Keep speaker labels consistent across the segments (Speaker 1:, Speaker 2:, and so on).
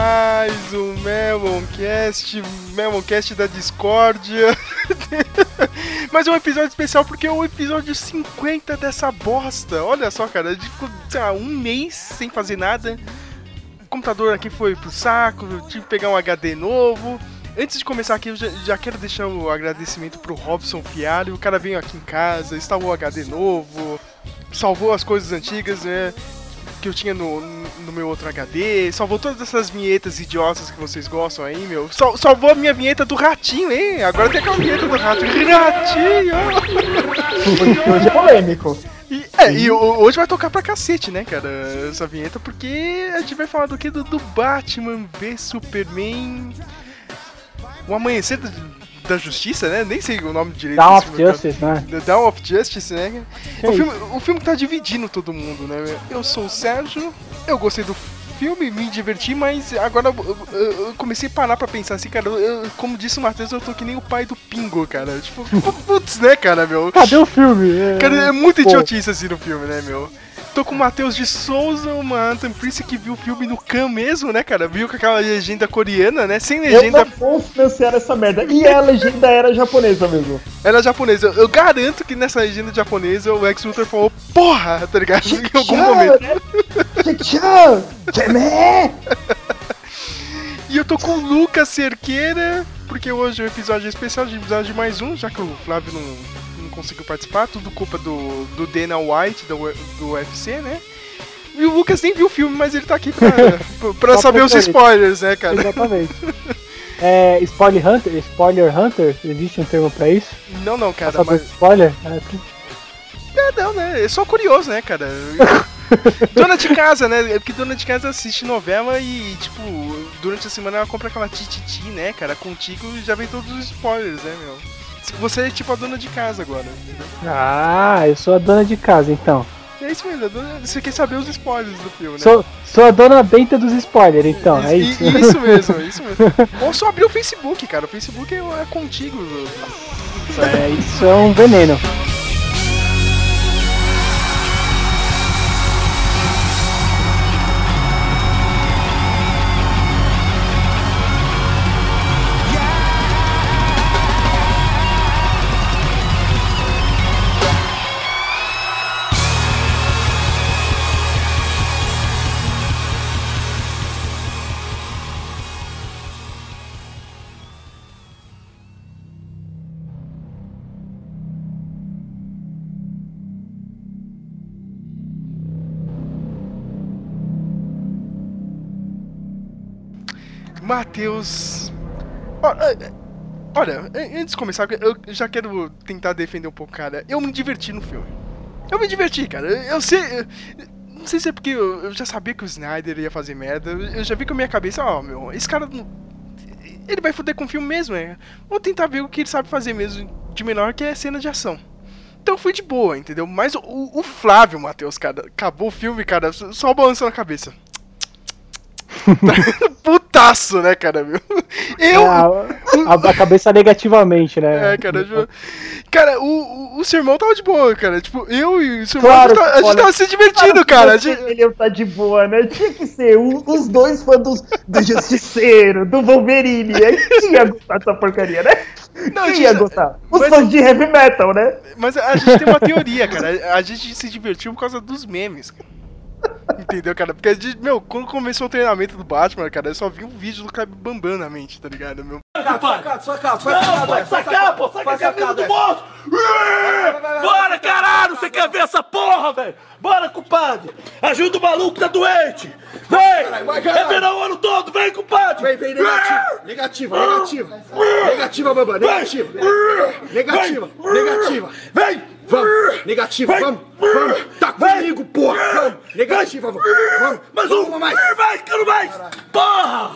Speaker 1: mais um Memoncast, Memoncast da Discórdia. Mas um episódio especial porque é o episódio 50 dessa bosta. Olha só, cara, sei lá, um mês sem fazer nada. O computador aqui foi pro saco, eu tive que pegar um HD novo. Antes de começar aqui, eu já, já quero deixar o agradecimento pro Robson Fialho. O cara veio aqui em casa, instalou o HD novo, salvou as coisas antigas, né? Que eu tinha no, no meu outro HD, salvou todas essas vinhetas idiotas que vocês gostam aí, meu. Sal, salvou a minha vinheta do ratinho, hein? Agora tem aquela vinheta do ratinho. Ratinho!
Speaker 2: Hoje é polêmico.
Speaker 1: E, é, e hoje vai tocar pra cacete, né, cara, essa vinheta, porque a gente vai falar do que? Do, do Batman v Superman. O Amanhecer do, da Justiça, né? Nem sei o nome direito. Desse
Speaker 2: of
Speaker 1: filme,
Speaker 2: Justice, né?
Speaker 1: The Dawn of Justice, né?
Speaker 2: Que
Speaker 1: O filme, o filme que tá dividindo todo mundo, né? Eu sou o Sérgio, eu gostei do filme, me diverti, mas agora eu, eu- eu comecei a parar pra pensar assim, cara, eu- como disse o Matheus, eu tô que nem o pai do Pingo, cara. Tipo, putz, né, cara, meu?
Speaker 2: Cadê o filme?
Speaker 1: Cara, é muito idiotice assim no filme, né, meu? Tô com o Matheus de Souza, uma Anthem Prince que viu o filme no Can mesmo, né, cara? Viu com aquela legenda coreana, né? Sem
Speaker 2: Eu
Speaker 1: legenda,
Speaker 2: não vou financiar essa merda. E a legenda era japonesa mesmo.
Speaker 1: ela é japonesa. Eu, eu garanto que nessa legenda japonesa o Ex Luthor falou, porra, tá ligado? Em algum momento.
Speaker 2: Tchau!
Speaker 1: E eu tô com o Lucas Cerqueira, porque hoje é o episódio especial de episódio de mais um, já que o Flávio não conseguiu participar, tudo culpa do, do Dana White, do, do UFC, né? E o Lucas nem viu o filme, mas ele tá aqui pra, pra- pra saber os
Speaker 2: pra
Speaker 1: spoilers, né, cara?
Speaker 2: Exatamente. É, spoiler Hunter? Spoiler Hunter? Existe um termo pra isso?
Speaker 1: Não, não, cara,
Speaker 2: Caçador
Speaker 1: mas.
Speaker 2: spoiler? É,
Speaker 1: É, não, né? É só curioso, né, cara? dona de casa, né? É porque dona de casa assiste novela e, tipo, durante a semana ela compra aquela tititi, né, cara? Contigo já vem todos os spoilers, né, meu? Você é tipo a dona de casa agora, entendeu?
Speaker 2: Ah, eu sou a dona de casa, então.
Speaker 1: É isso mesmo, dona- você quer saber os spoilers do filme, né?
Speaker 2: Sou, sou a dona benta dos spoilers, então, é
Speaker 1: I-
Speaker 2: isso.
Speaker 1: isso mesmo, é isso mesmo. Ou só abrir o Facebook, cara. O Facebook é, é contigo.
Speaker 2: É, isso é um veneno.
Speaker 1: Matheus. É, é, Olha, é, antes de começar, eu já quero tentar defender um pouco, cara. Eu me diverti no filme. Eu me diverti, cara. Eu sei. Não sei se é porque eu eu já sabia que o Snyder ia fazer merda. Eu já vi com a minha cabeça, ó, meu, esse cara. Ele vai foder com o filme mesmo, é. Vou tentar ver o que ele sabe fazer mesmo de menor, que é cena de ação. Então fui de boa, entendeu? Mas o, o Flávio, Matheus, cara, acabou o filme, cara, só balançando a cabeça. Putaço, né, cara, meu? Eu.
Speaker 2: Ah, a, a cabeça negativamente, né?
Speaker 1: É, cara, eu- cara, o, o, o seu irmão tava de boa, cara. Tipo, eu e o seu irmão,
Speaker 2: Claro,
Speaker 1: a, gente tava, a gente
Speaker 2: olha,
Speaker 1: tava se divertindo, cara. Gente-
Speaker 2: Ele tá de boa, né? Tinha que ser um- os dois fãs dos, do Justiceiro, do Wolverine. Aí quem ia gostar dessa porcaria, né?
Speaker 1: Não,
Speaker 2: quem ia gostar? Os
Speaker 1: mas-
Speaker 2: fãs de heavy metal, né?
Speaker 1: Mas a gente tem uma teoria, cara. A gente se divertiu por causa dos memes. cara. Entendeu, cara? Porque, meu, quando começou o treinamento do Batman, cara, eu só vi um vídeo do cara bambando na mente, tá ligado, meu?
Speaker 3: Sacado, sacado, faz sacado, vai sacar, pô, saca camisa do monstro! Bora, caralho, você quer ver essa porra, velho? Bora, compadre! Ajuda o maluco que tá doente! Vem! É verão o ano todo, vem, compadre!
Speaker 4: Vem, vem, negativa, negativa, negativa. Negativa, Bambam, negativa. Negativa, negativa.
Speaker 3: Vem!
Speaker 4: Vamos, negativa, vamos, vamos. Tá comigo, porra. Vamos, negativa, vamos. Vamos,
Speaker 3: Mais um!
Speaker 4: uma mais.
Speaker 3: Mais, quero mais! Porra!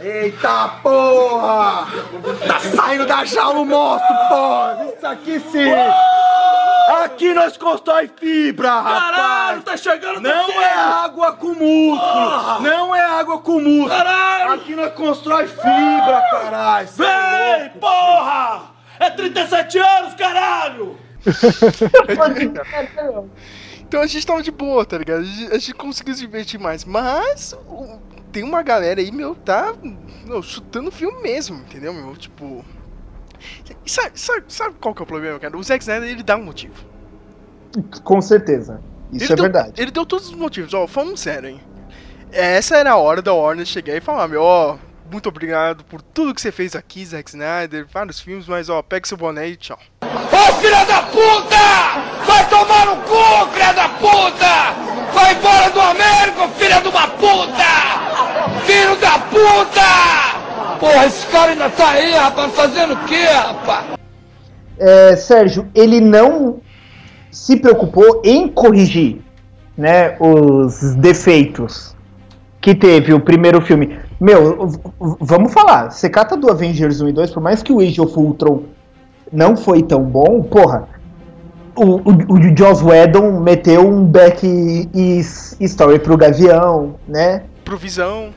Speaker 4: Eita porra! Tá saindo da jaula o monstro, porra! Isso aqui sim! Aqui nós constrói fibra,
Speaker 3: Caralho,
Speaker 4: rapaz!
Speaker 3: tá chegando
Speaker 4: Não é água com músculo! Não é água com músculo!
Speaker 3: Caralho!
Speaker 4: Aqui nós constrói fibra, caralho! É
Speaker 3: Vem, porra! É 37 anos, caralho!
Speaker 1: Então a gente tava de boa, tá ligado? A gente, a gente conseguiu se divertir mais. Mas o- tem uma galera aí, meu, tá meu, chutando filme mesmo, entendeu, meu? Tipo. Sabe, sabe, sabe qual que é o problema, cara? O Zack Snyder ele dá um motivo.
Speaker 2: Com certeza. Isso
Speaker 1: ele
Speaker 2: é
Speaker 1: deu,
Speaker 2: verdade.
Speaker 1: Ele deu todos os motivos, ó, falando sério, hein? Essa era a hora da Warner chegar e falar, meu, ó, muito obrigado por tudo que você fez aqui, Zack Snyder, vários filmes, mas ó, pega seu boné e tchau.
Speaker 5: Ô filha da puta! Vai tomar no cu, filha da puta! Vai embora do Américo, filha de uma puta! Filho da puta! Porra, esse cara ainda tá aí, rapaz, fazendo o quê, rapaz?
Speaker 2: É, Sérgio, ele não se preocupou em corrigir né, os defeitos que teve o primeiro filme. Meu, vamos falar. Você cata do Avengers 1 e 2, por mais que o Age of Ultron não foi tão bom, porra. O, o, o Joss Whedon meteu um back story pro Gavião, né?
Speaker 1: Provisão.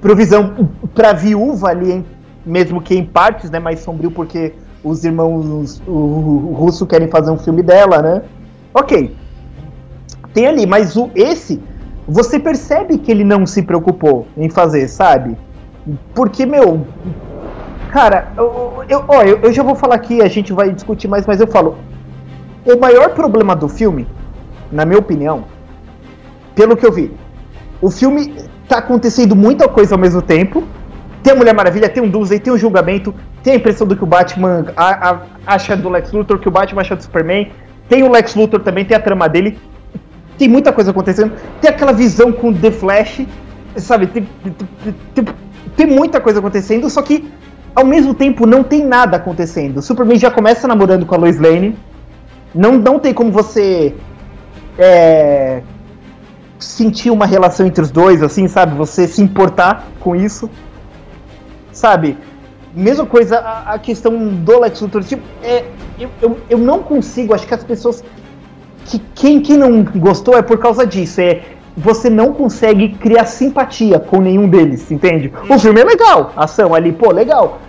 Speaker 2: provisão pra viúva ali, mesmo que em partes, né, mais sombrio porque os irmãos o, o russo querem fazer um filme dela, né? OK. Tem ali, mas o esse você percebe que ele não se preocupou em fazer, sabe? Porque meu, cara, eu, eu, ó, eu, eu já vou falar aqui, a gente vai discutir mais, mas eu falo, o maior problema do filme, na minha opinião, pelo que eu vi, o filme tá acontecendo muita coisa ao mesmo tempo. Tem a Mulher Maravilha, tem um Doomsday, tem um julgamento, tem a impressão do que o Batman a- a- acha do Lex Luthor, que o Batman acha do Superman. Tem o Lex Luthor também, tem a trama dele. Tem muita coisa acontecendo. Tem aquela visão com The Flash, sabe? Tem, tem- tem- muita coisa acontecendo, só que ao mesmo tempo não tem nada acontecendo. O Superman já começa namorando com a Lois Lane. Não, não tem como você é, sentir uma relação entre os dois, assim, sabe? Você se importar com isso, sabe? Mesma coisa a, a questão do Lex Luthor. Tipo, é, eu, eu, eu não consigo, acho que as pessoas. Que, quem, quem não gostou é por causa disso. É, você não consegue criar simpatia com nenhum deles, entende? O filme é legal, a ação ali, pô, legal.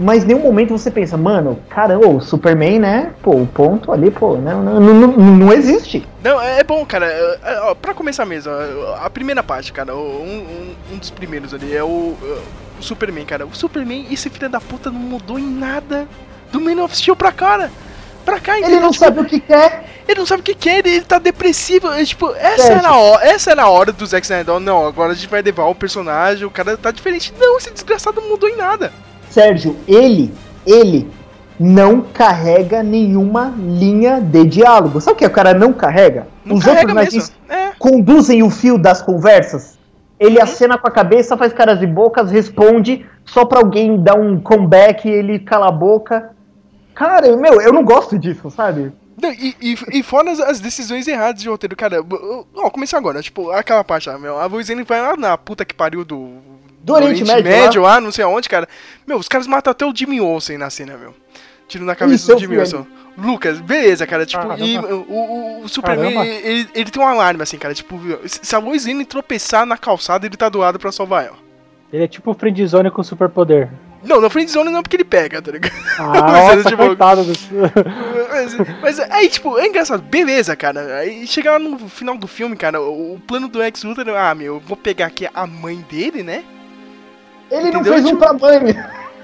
Speaker 2: Mas em nenhum momento você pensa, mano, caramba, o Superman, né? Pô, o ponto ali, pô, não, não, não, não- não existe.
Speaker 1: Não, é é bom, cara. é, é, ó, Pra começar mesmo, a primeira parte, cara, um, um, um dos primeiros ali é o, é, o Superman, cara. O Superman, esse filho da puta não mudou em nada do Man of Steel pra cara. Pra cá,
Speaker 2: Ele
Speaker 1: entendeu?
Speaker 2: não
Speaker 1: Tipo,
Speaker 2: sabe o que quer.
Speaker 1: Ele não sabe o que quer, ele, ele tá depressivo. é, tipo, essa
Speaker 2: Sérgio.
Speaker 1: era, a hora, essa era a hora do Zack Snyder. Não, agora a gente vai levar o personagem, o cara tá diferente. Não, esse desgraçado não mudou em nada.
Speaker 2: Sérgio, ele, ele não carrega nenhuma linha de diálogo. Sabe o que o cara não carrega?
Speaker 1: Não
Speaker 2: Os
Speaker 1: carrega
Speaker 2: outros
Speaker 1: mesmo. É.
Speaker 2: conduzem o fio das conversas. Ele acena com a cabeça, faz caras e bocas, responde só pra alguém dar um comeback, ele cala a boca. Cara, meu, eu não gosto disso, sabe?
Speaker 1: Não, e, e, e fora as, as decisões erradas de roteiro, cara. Ó, começar agora, tipo, aquela parte lá, meu. A Voizinha vai lá na puta que pariu do.
Speaker 2: Do Oriente Médio,
Speaker 1: lá. não sei aonde, cara. Meu, os caras matam até o Jimmy Olsen na cena, meu. Tiro na cabeça
Speaker 2: Isso,
Speaker 1: do Jimmy Olsen. Lucas, beleza, cara. Tipo,
Speaker 2: Caramba.
Speaker 1: e o, o, o Superman, ele, ele- ele tem um alarme, assim, cara. Tipo, se a Lois Lane tropeçar na calçada, ele tá do lado pra salvar ela.
Speaker 6: Ele é tipo o friendzone com superpoder.
Speaker 1: Não, na friendzone não, porque ele pega, tá ligado?
Speaker 6: Ah,
Speaker 1: Mas,
Speaker 6: nossa,
Speaker 1: tipo,
Speaker 6: coitado do...
Speaker 1: mas, mas aí, tipo, é engraçado, beleza, cara. Aí chega lá no final do filme, cara, o, o plano do Ex Luthor, ah, meu, eu vou pegar aqui a mãe dele, né?
Speaker 2: Ele não
Speaker 1: Entendeu?
Speaker 2: fez um
Speaker 1: Tipo-
Speaker 2: pra mãe.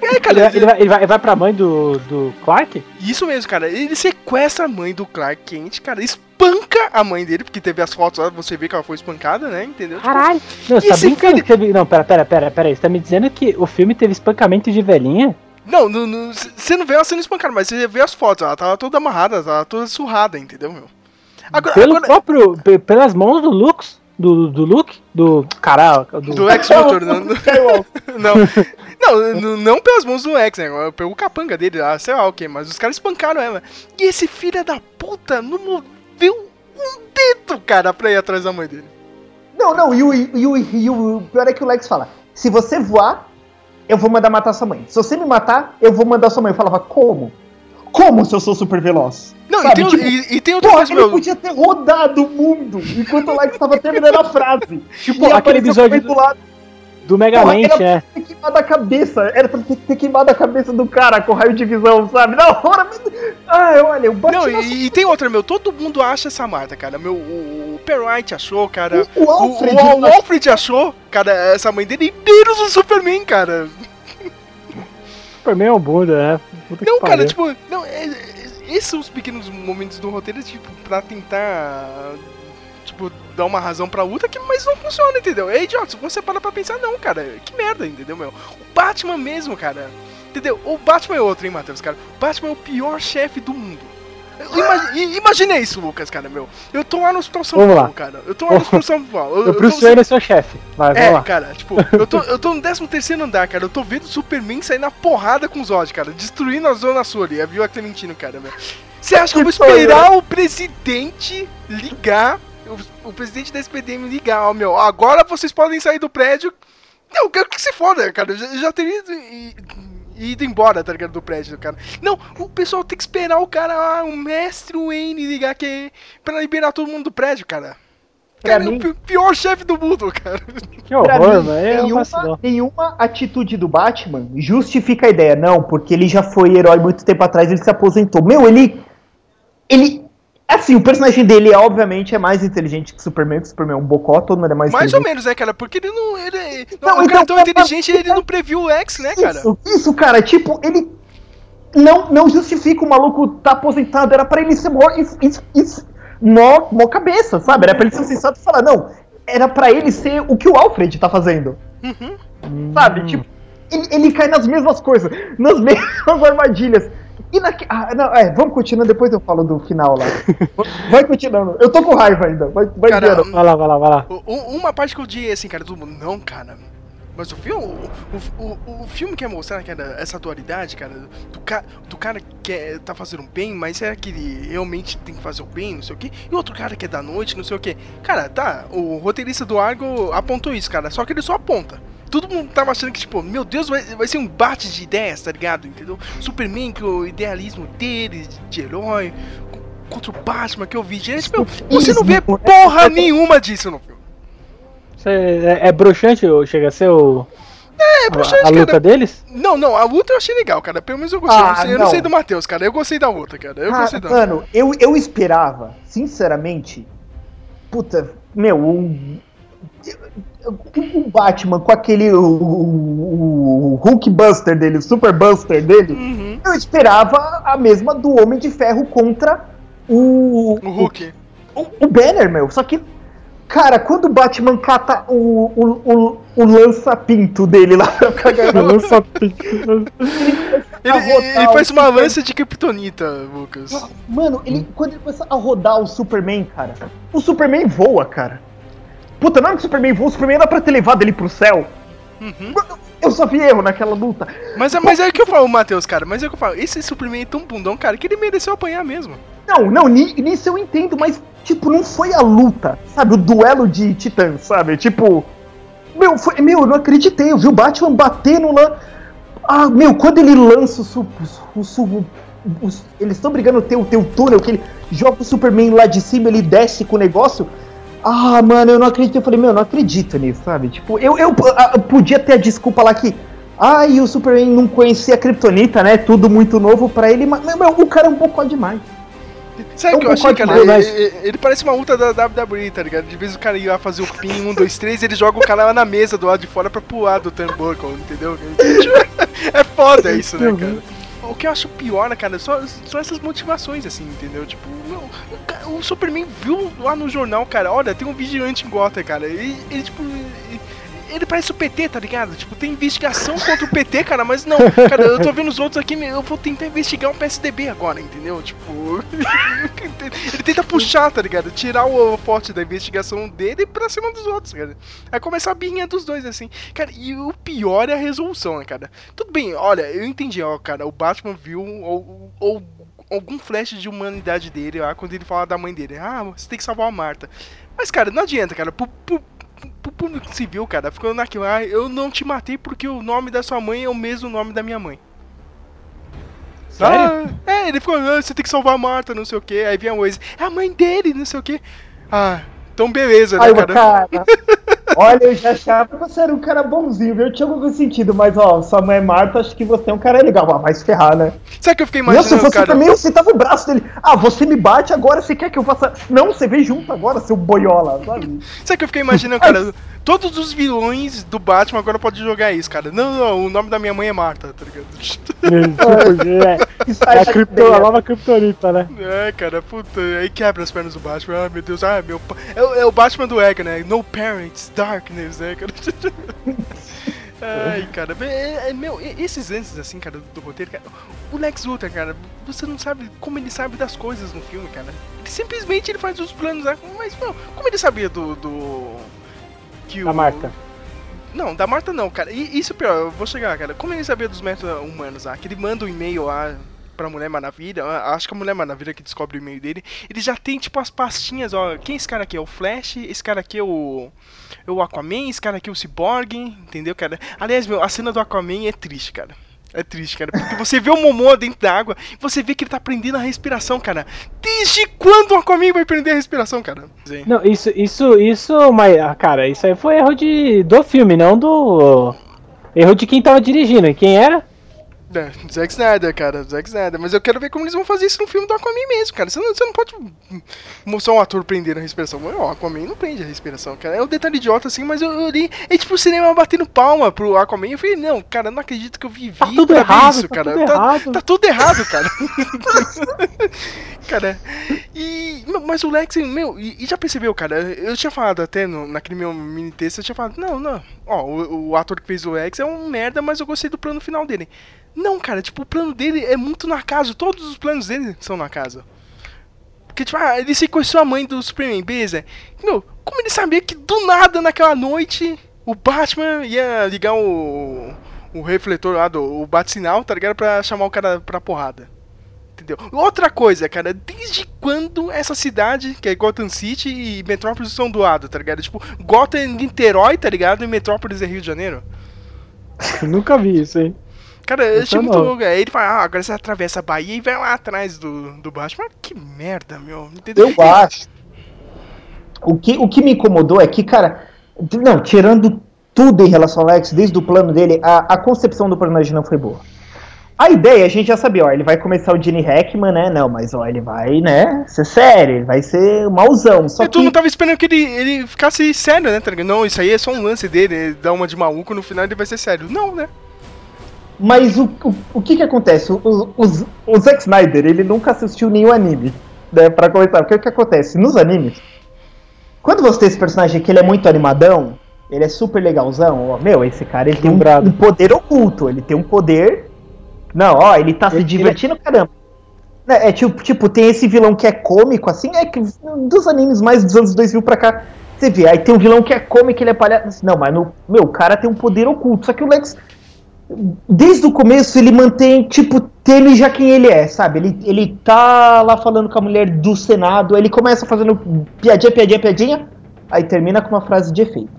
Speaker 1: É,
Speaker 6: Ele,
Speaker 1: cara,
Speaker 6: vai- ele, vai, ele, vai, ele vai pra mãe do, do Clark?
Speaker 1: isso mesmo, cara. Ele sequestra a mãe do Clark Kent, cara, espanca a mãe dele, porque teve as fotos lá, você vê que ela foi espancada, né? Entendeu? Tipo,
Speaker 6: Caralho! Não, você tá brincando. Não, pera, pera, pera, pera. Você tá me dizendo que o filme teve espancamento de velhinha?
Speaker 1: Não, você não vê ela sendo espancada, mas você vê as fotos, ela tava toda amarrada, ela tava toda surrada, entendeu, meu? Agora,
Speaker 6: Pelo
Speaker 1: agora
Speaker 6: próprio... pe- Pelas mãos do Lux? Do, do Luke? Do... Caraca, do...
Speaker 1: do Ex Luthor, não, não, não, não, pelas mãos do X, né? Pelo capanga dele lá, sei lá o que, mas os caras espancaram ela. E esse filho da puta não moveu um dedo, cara, pra ir atrás da mãe dele.
Speaker 2: Não, não, e o, e, o, e o pior é que o Lex fala: se você voar, eu vou mandar matar sua mãe. Se você me matar, eu vou mandar sua mãe. Eu falava, como? Como se eu sou super veloz?
Speaker 1: Não,
Speaker 2: Sabe,
Speaker 1: e, tem,
Speaker 2: tipo,
Speaker 1: e, e tem outra
Speaker 2: Porra,
Speaker 1: coisa,
Speaker 2: ele
Speaker 1: meu.
Speaker 2: podia ter rodado o mundo enquanto o Lex tava terminando a frase.
Speaker 6: Tipo, aquele episódio
Speaker 2: do lado.
Speaker 6: Do Megamente,
Speaker 2: Porra,
Speaker 6: é.
Speaker 2: ter queimado a cabeça. Era pra ter, ter queimado a cabeça do cara com raio de visão, sabe? Na hora. Ah, olha, eu bati
Speaker 1: Não,
Speaker 2: na
Speaker 1: e, e tem outra, meu. Todo mundo acha essa Marta, cara. Meu, o, o Perwright achou, cara.
Speaker 2: O- o Alfred
Speaker 1: o, o. Alfred achou, cara, essa mãe dele. E menos o Superman, cara.
Speaker 6: Superman é um bunda, né? Puta que
Speaker 1: Não, cara,
Speaker 6: pariu.
Speaker 1: tipo, não, é- é- esses são os pequenos momentos do roteiro, tipo, pra tentar, tipo, dar uma razão pra outra, que, mas não funciona, entendeu? É idiota, se você para pra pensar, não, cara, que merda, entendeu, meu? O Batman mesmo, cara, entendeu? O Batman é outro, hein, Matheus, cara? O Batman é o pior chefe do mundo. Ima i- imagina isso, Lucas, cara, meu. Eu tô lá no Hospital São
Speaker 6: Vamos
Speaker 1: Paulo,
Speaker 6: lá.
Speaker 1: cara. Eu tô lá no Hospital São Paulo. Eu,
Speaker 6: O
Speaker 1: eu
Speaker 6: Bruce Wayne é seu chefe. Vai,
Speaker 1: é,
Speaker 6: vamos lá.
Speaker 1: cara, tipo, eu tô, eu tô no 13 terceiro andar, cara. Eu tô vendo o Superman sair na porrada com os Zod, cara. Destruindo a Zona Sul ali. Viu a Clementino, cara, meu. Você acha que eu vou esperar o presidente ligar? O, o presidente da SPDM ligar, ó, meu. Agora vocês podem sair do prédio. Não, eu quero que se foda, cara. Eu já, eu já teria ido, i- ido embora, tá ligado? Do prédio, cara. Não, o pessoal tem que esperar o cara, ah, o mestre Wayne ligar que, pra liberar todo mundo do prédio, cara.
Speaker 2: Pra
Speaker 1: Cara,
Speaker 2: mim-
Speaker 1: o pi- pior chefe do mundo, cara.
Speaker 6: Que
Speaker 2: Pra
Speaker 6: horror,
Speaker 2: mim,
Speaker 6: mano. É um
Speaker 2: nenhuma, nenhuma atitude do Batman justifica a ideia, não, porque ele já foi herói muito tempo atrás, ele se aposentou. Meu, ele. Ele. Assim, o personagem dele, obviamente, é mais inteligente que o Superman, que o Superman é um bocó, todo mundo é mais,
Speaker 1: Mais ou menos, né, cara? Porque ele não. Ele,
Speaker 2: Não,
Speaker 1: não, o cara é
Speaker 2: então,
Speaker 1: tão
Speaker 2: mas-
Speaker 1: inteligente ele não previu o X, né, cara?
Speaker 2: Isso, isso, cara, tipo, ele. Não, não justifica o maluco tá aposentado, era pra ele ser mó. Isso, isso, isso, mó, mó cabeça, sabe? Era pra ele ser sensato e falar, não, era pra ele ser o que o Alfred tá fazendo.
Speaker 1: Uhum.
Speaker 2: Sabe? Tipo, ele, ele cai nas mesmas coisas, nas mesmas armadilhas. E naque... ah, não, é, vamos continuando, depois eu falo do final lá. Vai continuando. Eu tô com raiva ainda. Vai, vai
Speaker 1: Cara.
Speaker 6: Vai lá, vai lá, vai lá.
Speaker 1: Uma parte que eu diria assim, cara, todo mundo, não, cara. Mas o filme, o, o, o, filme quer mostrar cara, essa dualidade, cara, do, ca, do cara que é, tá fazendo bem, mas é que ele realmente tem que fazer o bem, não sei o que, e outro cara que é da noite, não sei o que. Cara, tá, o roteirista do Argo apontou isso, cara, só que ele só aponta. Todo mundo tava achando que, tipo, meu Deus, vai, vai ser um bate de ideias, tá ligado? Entendeu? Superman, que o idealismo dele, de herói, co- contra o Batman, que eu vi. Gente, meu, você não vê porra nenhuma disso no filme.
Speaker 6: Você é, é broxante ou chega a ser o.
Speaker 1: É,
Speaker 6: a,
Speaker 1: bruxante,
Speaker 6: a luta
Speaker 1: cara.
Speaker 6: deles?
Speaker 1: Não, não, a luta eu achei legal, cara. Pelo menos eu gostei. eu,
Speaker 2: Ah,
Speaker 1: não sei, eu não. sei do Matheus, cara. Eu gostei da luta, cara. Eu
Speaker 2: Ah,
Speaker 1: gostei da
Speaker 2: mano, eu, eu esperava, sinceramente. Puta, meu, um. O Batman com aquele. O, o, o Hulk Buster dele, o Super Buster dele,
Speaker 1: Uhum.
Speaker 2: eu esperava a mesma do Homem de Ferro contra o.
Speaker 1: O Hulk.
Speaker 2: O, o Banner, meu. Só que. Cara, quando o Batman cata o, o, o, o lança-pinto dele lá pra cagar no
Speaker 1: Ele,
Speaker 2: rodar
Speaker 1: ele faz
Speaker 2: o
Speaker 1: uma
Speaker 2: Super-
Speaker 1: lança de Kryptonita, Lucas.
Speaker 2: Mano, ele, quando ele começa a rodar o Superman, cara, o Superman voa, cara. Puta, não é que o Superman voa, o Superman dá pra ter levado ele pro céu.
Speaker 1: Uhum.
Speaker 2: Eu só vi erro naquela luta.
Speaker 1: Mas, é- mas é o que eu falo, Matheus, cara. Mas é o que eu falo. Esse Superman é tão bundão, cara, que ele mereceu apanhar mesmo.
Speaker 2: Não, não, ni- nisso eu entendo, mas, tipo, não foi a luta, sabe? O duelo de titãs, sabe? Tipo. Meu, foi, meu, eu não acreditei. Eu vi o Batman batendo lá. Ah, meu, quando ele lança o. o, su- os- eles estão brigando o teu túnel, que ele joga o Superman lá de cima, ele desce com o negócio. Ah, mano, eu não acredito. Eu falei, meu, eu não acredito nisso, sabe? Tipo, eu, eu, eu podia ter a desculpa lá que. Ah, e o Superman não conhecia a Kryptonita, né? Tudo muito novo pra ele, mas, meu, o cara é um pouco demais.
Speaker 1: Sabe
Speaker 2: É
Speaker 1: o
Speaker 2: um
Speaker 1: que eu achei, cara? Ele, ele- ele parece uma luta da WWE, tá ligado? De vez o cara ia fazer o pin 1, 2, 3, ele joga o cara lá na mesa do lado de fora pra pular do turnbuckle, entendeu? É foda isso, né, cara? O que eu acho pior, né, cara, só, são essas motivações, assim, entendeu? Tipo, o, Superman viu lá no jornal, cara, olha, tem um vigilante em Gotham, cara. E ele, tipo. ele- Ele parece o PT, tá ligado? Tipo, tem investigação contra o PT, cara, mas não, cara, eu tô vendo os outros aqui, eu vou tentar investigar o PSDB agora, entendeu? Tipo. ele tenta puxar, tá ligado? Tirar o forte da investigação dele pra cima dos outros, cara. Aí começa a birrinha dos dois, assim. Cara, e o pior é a resolução, né, cara? Tudo bem, olha, eu entendi, ó, cara, o Batman viu ou, ou algum flash de humanidade dele lá quando ele fala da mãe dele. Ah, você tem que salvar a Marta. Mas, cara, não adianta, cara. Por, por, pro público civil, cara, ficou naquilo, ah, eu não te matei porque o nome da sua mãe é o mesmo nome da minha mãe.
Speaker 6: Sério?
Speaker 1: Ah, é, ele ficou, ah, você tem que salvar a Marta, não sei o que. Aí vinha o Waze, é a mãe dele, não sei o que. Ah, então beleza, né,
Speaker 2: Ai,
Speaker 1: cara?
Speaker 2: cara. Olha, eu já achava que você era um cara bonzinho, viu? Tinha algum sentido, mas ó, sua mãe é Marta, acho que você é um cara legal. Ah, vai se ferrar, né?
Speaker 1: Sabe que eu fiquei
Speaker 2: Nossa,
Speaker 1: imaginando,
Speaker 2: você
Speaker 1: cara?
Speaker 2: também, você tava o braço dele. Ah, você me bate agora, você quer que eu faça. Não, você vem junto agora, seu boiola, sabe?
Speaker 1: Sabe que eu fiquei imaginando, cara? Todos os vilões do Batman agora podem jogar isso, cara. Não, não, o nome da minha mãe é Marta, tá ligado?
Speaker 6: é,
Speaker 2: Isso
Speaker 6: é
Speaker 2: aí
Speaker 6: a, cripto, a nova criptonita, né?
Speaker 1: É, cara, puta, aí quebra as pernas do Batman. Ai, meu Deus, ai, meu pai. É, o- é o Batman do Ega, né? No parents, darkness, né, cara? Ai, cara, é, é, meu, esses lances assim, cara, do, do roteiro, cara, o Lex Luthor, cara, você não sabe como ele sabe das coisas no filme, cara. Ele simplesmente ele faz os planos lá, mas, meu, como ele sabia do. do que
Speaker 6: Da Marta.
Speaker 1: Não, da Marta não, cara. E isso é pior, eu vou chegar, cara. Como ele sabia dos métodos humanos lá? Que ele manda um e-mail lá pra Mulher Maravilha. ah, Acho que a Mulher Maravilha que descobre o e-mail dele. Ele já tem, tipo, as pastinhas, ó. Quem é esse cara aqui? É o Flash, esse cara aqui é o. É o Aquaman, esse cara aqui é o Cyborg, entendeu, cara? Aliás, meu, a cena do Aquaman é triste, cara. É triste, cara. Porque você vê o Momoa dentro da água e você vê que ele tá prendendo a respiração, cara. Desde quando o Aquaman vai prender a respiração, cara?
Speaker 6: Não, isso, isso, isso, mas, ah, cara, isso aí foi erro de, do filme, não do. Erro de quem tava dirigindo. E quem era?
Speaker 1: É, Zack Snyder, cara, Zack Snyder. Mas eu quero ver como eles vão fazer isso no filme do Aquaman mesmo, cara. Você não, você não pode mostrar um ator prendendo a respiração. O Aquaman não prende a respiração, cara. É um detalhe idiota assim, mas eu, eu li. É tipo o cinema batendo palma pro Aquaman. Eu falei, não, cara, não acredito que eu vivi
Speaker 6: Tá tudo errado,
Speaker 1: isso,
Speaker 6: tá
Speaker 1: cara.
Speaker 6: tudo
Speaker 1: tá,
Speaker 6: errado.
Speaker 1: tá tudo errado, cara. cara, e. Mas o Lex, meu, e, e já percebeu, cara? Eu tinha falado até no, naquele meu mini texto, eu tinha falado, não, não. Ó, o, o ator que fez o Lex é um merda, mas eu gostei do plano final dele. Não, cara, tipo, o plano dele é muito na casa. Todos os planos dele são na casa. Porque, tipo, ah, ele sequestrou a mãe do Superman, beleza? Meu, como ele sabia que do nada naquela noite o Batman ia ligar o. o refletor lá do o bate-sinal, tá ligado? Pra chamar o cara pra porrada. Entendeu? Outra coisa, cara, desde quando essa cidade, que é Gotham City e Metrópolis são do lado, tá ligado? Tipo, Gotham é Niterói, tá ligado? E Metrópolis é Rio de Janeiro.
Speaker 6: Eu nunca vi isso, hein?
Speaker 1: Cara, eu achei muito louco. Aí ele fala, ah, agora você atravessa a Bahia e vai lá atrás do, do Batman. Que merda, meu. Entendeu?
Speaker 2: Eu acho. O que, o que me incomodou é que, cara, não, tirando tudo em relação ao Lex, desde o plano dele, a, a concepção do personagem não foi boa. A ideia, a gente já sabia, ó, ele vai começar o Gene Hackman, né? Não, mas ó, ele vai, né, ser sério, ele vai ser mauzão. Só
Speaker 1: E tu
Speaker 2: que
Speaker 1: não tava esperando que ele, ele ficasse sério, né? tá? Não, isso aí é só um lance dele, ele dá uma de maluco, no final ele vai ser sério. Não, né?
Speaker 2: Mas o, o, o que que acontece? O, o, o Zack Snyder, ele nunca assistiu nenhum anime, né, pra começar. O que que acontece? Nos animes, quando você tem esse personagem que ele é muito animadão, ele é super legalzão, ó, meu, esse cara, ele tem um, um poder oculto, ele tem um poder... Não, ó, ele tá se
Speaker 6: Ele-
Speaker 2: divertindo, caramba. É, é tipo, tipo, tem esse vilão que é cômico, assim, é que dos animes mais dos anos 2000 pra cá, você vê, aí tem um vilão que é cômico, ele é palhaço. Não, mas no, meu, o cara tem um poder oculto, só que o Lex desde o começo ele mantém, tipo, teme já quem ele é, sabe? Ele, ele tá lá falando com a mulher do Senado, aí ele começa fazendo piadinha, piadinha, piadinha, aí termina com uma frase de efeito.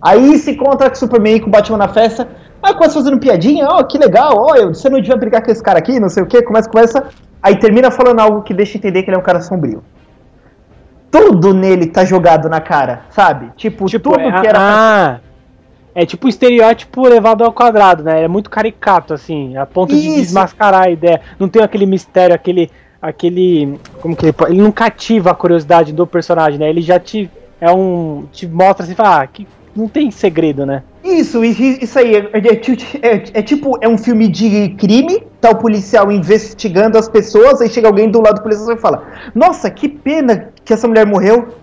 Speaker 2: Aí se encontra com o Superman e com o Batman na festa, aí começa fazendo piadinha, ó, que legal, ó, eu- você não devia brigar com esse cara aqui, não sei o que, começa, começa, aí termina falando algo que deixa entender que ele é um cara sombrio. Tudo nele tá jogado na cara, sabe? Tipo,
Speaker 6: Tipo,
Speaker 2: tudo
Speaker 6: é,
Speaker 2: que era
Speaker 6: ah, é tipo o estereótipo levado ao quadrado, né? É muito caricato, assim, a ponto de
Speaker 2: Isso.
Speaker 6: desmascarar a ideia. Não tem aquele mistério, aquele. aquele. Como que ele Ele não cativa a curiosidade do personagem, né? Ele já te. É um. te mostra assim, fala, ah, que não tem segredo, né?
Speaker 2: Isso, isso aí, é, é ti- é- é tipo, é um filme de crime, tá o policial investigando as pessoas, aí chega alguém do lado do policial e fala, nossa, que pena que essa mulher morreu.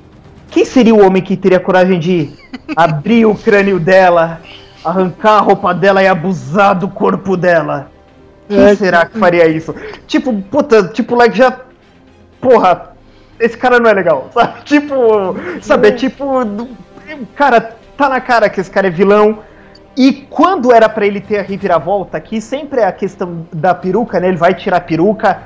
Speaker 2: Quem seria o homem que teria coragem de abrir o crânio dela, arrancar a roupa dela e abusar do corpo dela? Quem
Speaker 6: É,
Speaker 2: será que faria isso? Tipo, puta, tipo, like já. Porra, esse cara não é legal, sabe? Tipo, sabe, é tipo. do- Cara, tá na cara que esse cara é vilão. E quando era pra ele ter a reviravolta, que sempre é a questão da peruca, né? Ele vai tirar a peruca.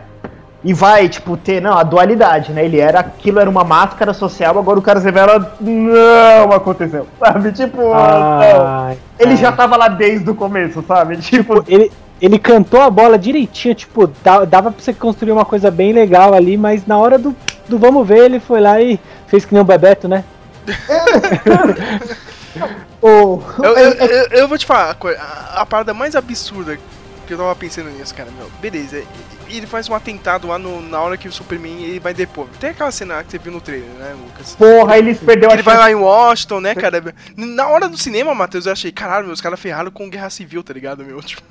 Speaker 2: E vai, tipo, ter, não, a dualidade, né? Ele era, aquilo era uma máscara social, agora o cara se revela, não aconteceu, sabe? Tipo.
Speaker 6: Ai,
Speaker 2: ele já tava lá desde o começo, sabe? Tipo,
Speaker 6: Ele, ele cantou a bola direitinho, tipo, dava pra você construir uma coisa bem legal ali, mas na hora do, do vamos ver, ele foi lá e fez que nem o Bebeto, né?
Speaker 2: o,
Speaker 1: Eu, eu, eu, eu vou te falar, a, coi- a, a parada mais absurda que eu tava pensando nisso, cara, meu, beleza, ele faz um atentado lá no- na hora que o Superman ele vai depor. Tem aquela cena que você viu no trailer, né, Lucas?
Speaker 2: porra, eles perderam a
Speaker 1: Ele vai
Speaker 2: chance.
Speaker 1: lá em Washington, né, cara? Na hora do cinema, Matheus, eu achei, caralho, meu, os caras ferraram com guerra civil, tá ligado, meu? Tipo.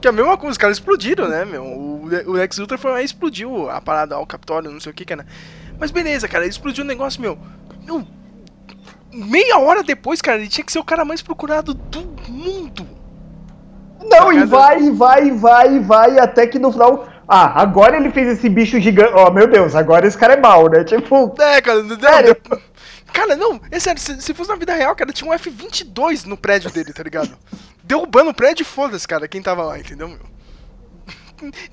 Speaker 1: que é a mesma coisa, os caras explodiram, né, meu? O, o Lex Luthor foi lá e explodiu a parada ao Capitólio, não sei o que, cara. Mas beleza, cara, ele explodiu o negócio, meu. Meu. Meia hora depois, cara, ele tinha que ser o cara mais procurado do mundo.
Speaker 2: Não, e vai, e vai, e vai, e vai, até que no final. Ah, agora ele fez esse bicho gigante. Ó, meu Deus, agora esse cara é mal, né? Tipo.
Speaker 1: É, cara, não,
Speaker 2: Sério?
Speaker 1: Cara, não, é sério, se, se fosse na vida real, cara, tinha um F-22 no prédio dele, tá ligado? Derrubando o prédio, foda-se, cara, quem tava lá, entendeu, meu?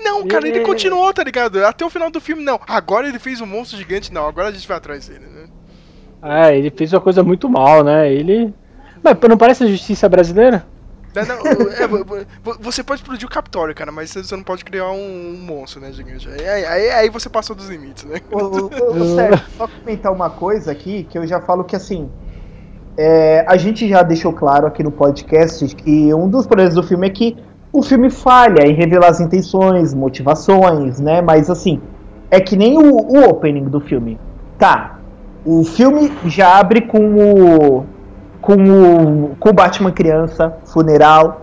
Speaker 1: Não, cara, ele continuou, tá ligado? Até o final do filme, não. Agora ele fez um monstro gigante, não. Agora a gente vai atrás dele, né?
Speaker 6: É, ele fez uma coisa muito mal, né? Ele. Mas não parece a justiça brasileira?
Speaker 1: Não, não, é, vo- vo- você pode explodir o Capitólio, cara, mas você não pode criar um, um monstro, né, gigante? Aí, aí, aí- você passou dos limites, né?
Speaker 2: Ô, Sérgio, só comentar uma coisa aqui, que eu já falo que assim. é, a gente já deixou claro aqui no podcast que um dos problemas do filme é que o filme falha em revelar as intenções, motivações, né? Mas assim, é que nem o, o opening do filme. Tá, o filme já abre com o. com o. com o Batman criança, funeral.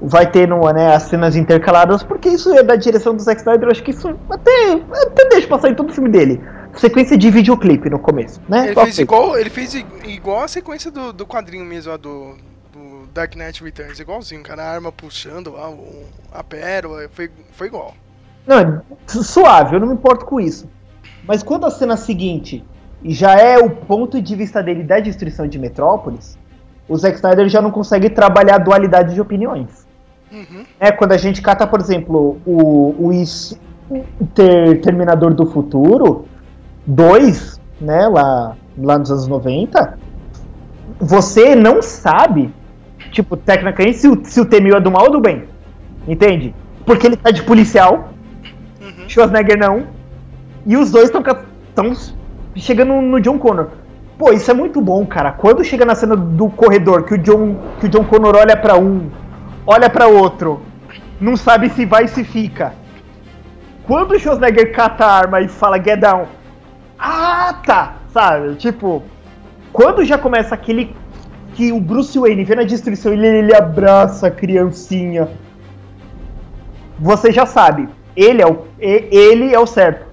Speaker 2: Vai tendo né, as cenas intercaladas, porque isso é da direção do Zack Snyder, eu acho que isso até, até deixa passar em todo o filme dele. Sequência de videoclipe no começo, né?
Speaker 1: Ele
Speaker 2: Só
Speaker 1: fez
Speaker 2: que-
Speaker 1: igual, ele fez igual a sequência do, do quadrinho mesmo, ó, do, do Dark Knight Returns, igualzinho, cara, a arma puxando o- a pérola, foi, foi igual.
Speaker 2: Não, é suave, eu não me importo com isso. Mas quando a cena seguinte já é o ponto de vista dele da destruição de Metrópolis, o Zack Snyder já não consegue trabalhar a dualidade de opiniões.
Speaker 1: Uhum.
Speaker 2: É, quando a gente cata, por exemplo, o, o Ter- Terminador do Futuro 2, né, lá, lá nos anos 90, você não sabe, tipo, tecnicamente, se o, se o T-1000 é do mal ou do bem. Entende? Porque ele tá de policial,
Speaker 1: Uhum.
Speaker 2: Schwarzenegger não, e os dois estão chegando no John Connor. Pô, isso é muito bom, cara. Quando chega na cena do corredor, que o John, que o John Connor olha pra um, olha pra outro, não sabe se vai e se fica. Quando o Schwarzenegger cata a arma e fala get down, ah, tá, sabe? Tipo, quando já começa aquele que o Bruce Wayne vê na destruição ele, ele abraça a criancinha, você já sabe, ele é o, ele é o certo.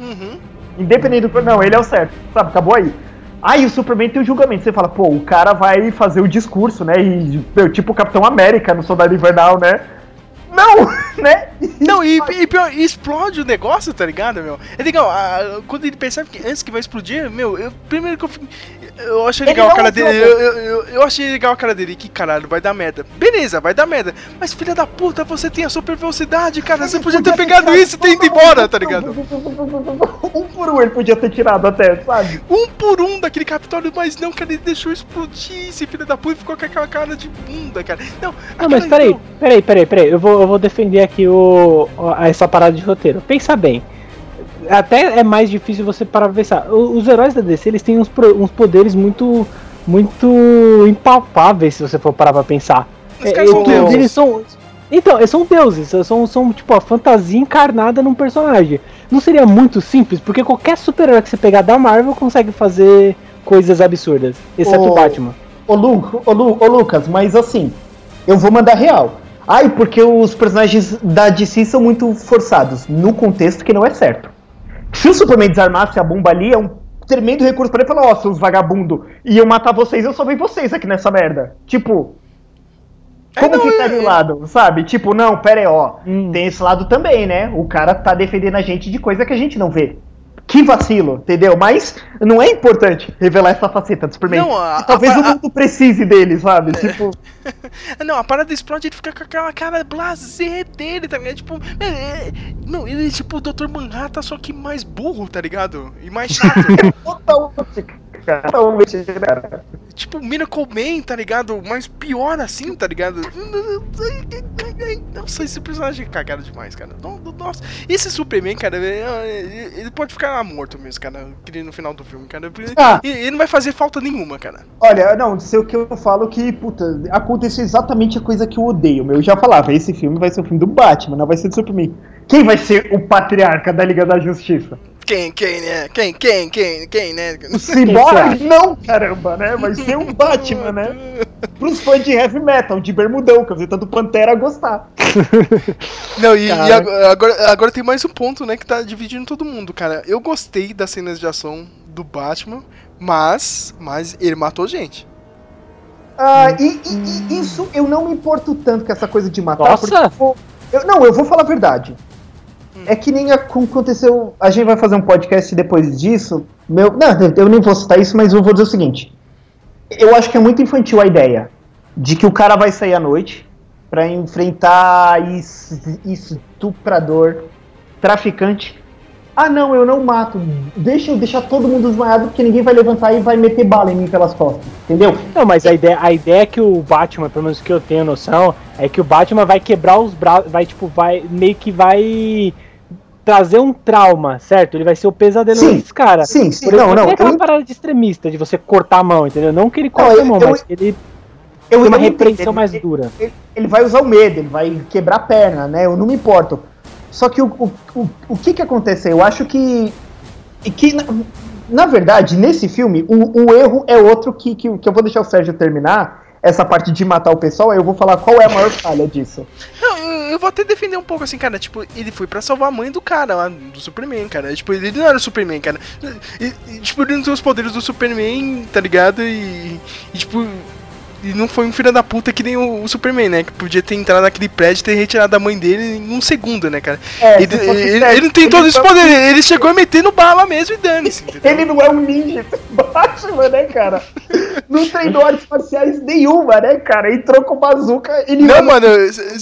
Speaker 1: Uhum.
Speaker 2: Independente do. Não, ele é o certo. Sabe, acabou aí. Aí o Superman tem o julgamento. Você fala, pô, o cara vai fazer o discurso, né? E, tipo o Capitão América no Soldado Invernal, né? Não, né?
Speaker 1: Não, e, e pior, explode o negócio, tá ligado, meu? É legal, a- quando ele percebe que antes que vai explodir, meu, eu, primeiro que eu Eu achei legal a cara dele. Eu, eu, eu, eu achei legal a cara dele. Que caralho, vai dar merda. Beleza, vai dar merda. Mas filha da puta, você tem a super velocidade, cara. Você podia ter pegado isso e ter ido embora, tá ligado?
Speaker 2: Um por um ele podia ter tirado até, sabe?
Speaker 1: Um por um daquele Capitólio, mas não, cara, ele deixou explodir esse filho da puta e ficou com aquela cara de bunda, cara. Não,
Speaker 6: Não, mas peraí, peraí, peraí, peraí. Eu vou, eu vou defender aqui o, o- essa parada de roteiro. Pensa bem. Até é mais difícil você parar pra pensar. Os heróis da DC, eles têm uns, uns poderes muito muito impalpáveis, se você for parar pra pensar.
Speaker 1: Os caras são
Speaker 6: todos
Speaker 1: deuses.
Speaker 6: eles são Então, eles são deuses, são, são tipo a fantasia encarnada num personagem. Não seria muito simples, porque qualquer super-herói que você pegar da Marvel consegue fazer coisas absurdas, exceto o Batman.
Speaker 2: Ô, Lu, ô, Lu, ô Lucas, mas assim, eu vou mandar real. Ai, porque os personagens da DC são muito forçados, no contexto que não é certo. Se o Superman desarmasse a bomba ali, é um tremendo recurso pra ele falar, ó, seus vagabundo, iam matar vocês, eu só vi vocês aqui nessa merda. Tipo, como
Speaker 1: É, não,
Speaker 2: ficaria
Speaker 1: é-
Speaker 2: o lado, sabe? Tipo, não, pera aí, ó,
Speaker 6: Hum.
Speaker 2: tem esse lado também, né? O cara tá defendendo a gente de coisa que a gente não vê. Que vacilo, entendeu? Mas não é importante revelar essa faceta do Superman.
Speaker 1: Não, a-
Speaker 2: talvez
Speaker 1: a-
Speaker 2: o mundo precise dele, sabe? Tipo,
Speaker 1: Não, a parada explode ele fica com aquela cara blasé dele, tá ligado? Tipo, é, é, Não, ele é tipo o Dr. Manhattan, só que mais burro, tá ligado? E mais chato.
Speaker 2: Totalmente, cara. Totalmente,
Speaker 1: tipo Miracle Man, tá ligado? Mas pior assim, tá ligado? Nossa, esse personagem é cagado demais, cara. No- no- Nossa, esse Superman, cara, ele pode ficar morto mesmo, cara, no final do filme, cara.
Speaker 2: Ah.
Speaker 1: Ele ele não vai fazer falta nenhuma, cara.
Speaker 2: Olha, não, sei o que eu falo que, puta, aconteceu exatamente a coisa que eu odeio. meu. Eu já falava, esse filme vai ser o filme do Batman, não vai ser do Superman. Quem vai ser o patriarca da Liga da Justiça?
Speaker 1: Quem, quem, né? Quem, quem, quem, quem, né?
Speaker 2: O Cyborg? Não, caramba, né? Vai ser o Batman, né? Pros fãs de heavy metal, de bermudão, que eu sei tanto Pantera gostar.
Speaker 1: Não, e, e agora, agora, tem mais um ponto, né, que tá dividindo todo mundo, cara. Eu gostei das cenas de ação do Batman, mas, mas ele matou gente.
Speaker 2: Ah, e, e- e isso eu não me importo tanto com essa coisa de matar.
Speaker 6: Nossa!
Speaker 2: porque eu vou- eu- não, eu vou falar a verdade. É que nem aconteceu. A gente vai fazer um podcast depois disso. Meu, não, eu nem vou citar isso, mas eu vou dizer o seguinte. Eu acho que é muito infantil a ideia de que o cara vai sair à noite pra enfrentar es- estuprador, traficante. Ah, não, eu não mato. Deixa eu deixar todo mundo desmaiado porque ninguém vai levantar e vai meter bala em mim pelas costas. Entendeu?
Speaker 6: Não, mas a ideia, a ideia é que o Batman, pelo menos que eu tenho noção, é que o Batman vai quebrar os braços, vai tipo, vai meio que vai trazer um trauma, certo? Ele vai ser o pesadelo
Speaker 2: Sim,
Speaker 6: desses caras.
Speaker 2: sim, sim,
Speaker 6: Por
Speaker 2: não,
Speaker 6: exemplo,
Speaker 2: não,
Speaker 6: tem aquela
Speaker 2: eu-
Speaker 6: parada de extremista, de você cortar a mão, entendeu? Não que ele corte
Speaker 2: eu-
Speaker 6: a mão,
Speaker 2: eu-
Speaker 6: mas que ele
Speaker 2: Eu,
Speaker 6: tem uma repreensão
Speaker 2: ele-
Speaker 6: mais dura.
Speaker 2: Ele, ele vai usar o medo, ele vai quebrar a perna, né? Eu não me importo. Só que o, o, o, o que que aconteceu? Eu acho que. que na, na verdade, nesse filme, o, o erro é outro que, que, que eu vou deixar o Sérgio terminar. Essa parte de matar o pessoal, aí eu vou falar qual é a maior falha disso.
Speaker 1: Não, eu, vou até defender um pouco assim, cara. Tipo, ele foi pra salvar a mãe do cara lá, do Superman, cara. Tipo, ele não era o Superman, cara. E, e, tipo, ele não tem os poderes do Superman, tá ligado? E, e, tipo. E não foi um filho da puta que nem o, o Superman, né? Que podia ter entrado naquele prédio e ter retirado a mãe dele em um segundo, né, cara?
Speaker 2: É,
Speaker 1: ele, ele-
Speaker 2: certo,
Speaker 1: ele não tem
Speaker 2: ele
Speaker 1: todos os
Speaker 2: foi-
Speaker 1: poderes, ele chegou a meter no bala mesmo e dane-se.
Speaker 2: Ele não é um ninja, esse Batman, né, cara? Não treinou artes marciais nenhuma, né, cara? Entrou com bazuca, ele
Speaker 1: Não,
Speaker 2: é
Speaker 1: mano.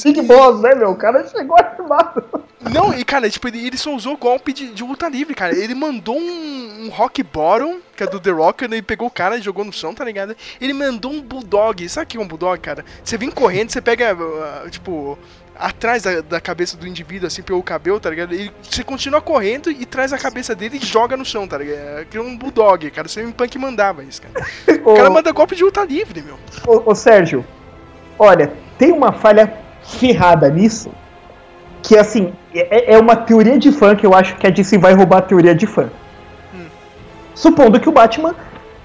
Speaker 2: Big Boss, né, meu? O cara chegou armado.
Speaker 1: Não, e cara, tipo, ele, ele só usou golpe de, de luta livre, cara. Ele mandou um, um rock bottom, que é do The Rock, né? Ele pegou o cara e jogou no chão, tá ligado? Ele mandou um bulldog. Sabe o que é um bulldog, cara? Você vem correndo, você pega, ah, tipo, atrás da, da cabeça do indivíduo, assim, pelo cabelo, tá ligado? E você continua correndo e traz a cabeça dele e joga no chão, tá ligado? É que é um bulldog, cara. Você me punk mandava isso, cara. O cara manda golpe de luta livre, meu.
Speaker 2: ô, ô, Sérgio, olha, tem uma falha ferrada nisso, que assim, é, é uma teoria de fã que eu acho que a DC vai roubar a teoria de fã. Supondo que o Batman,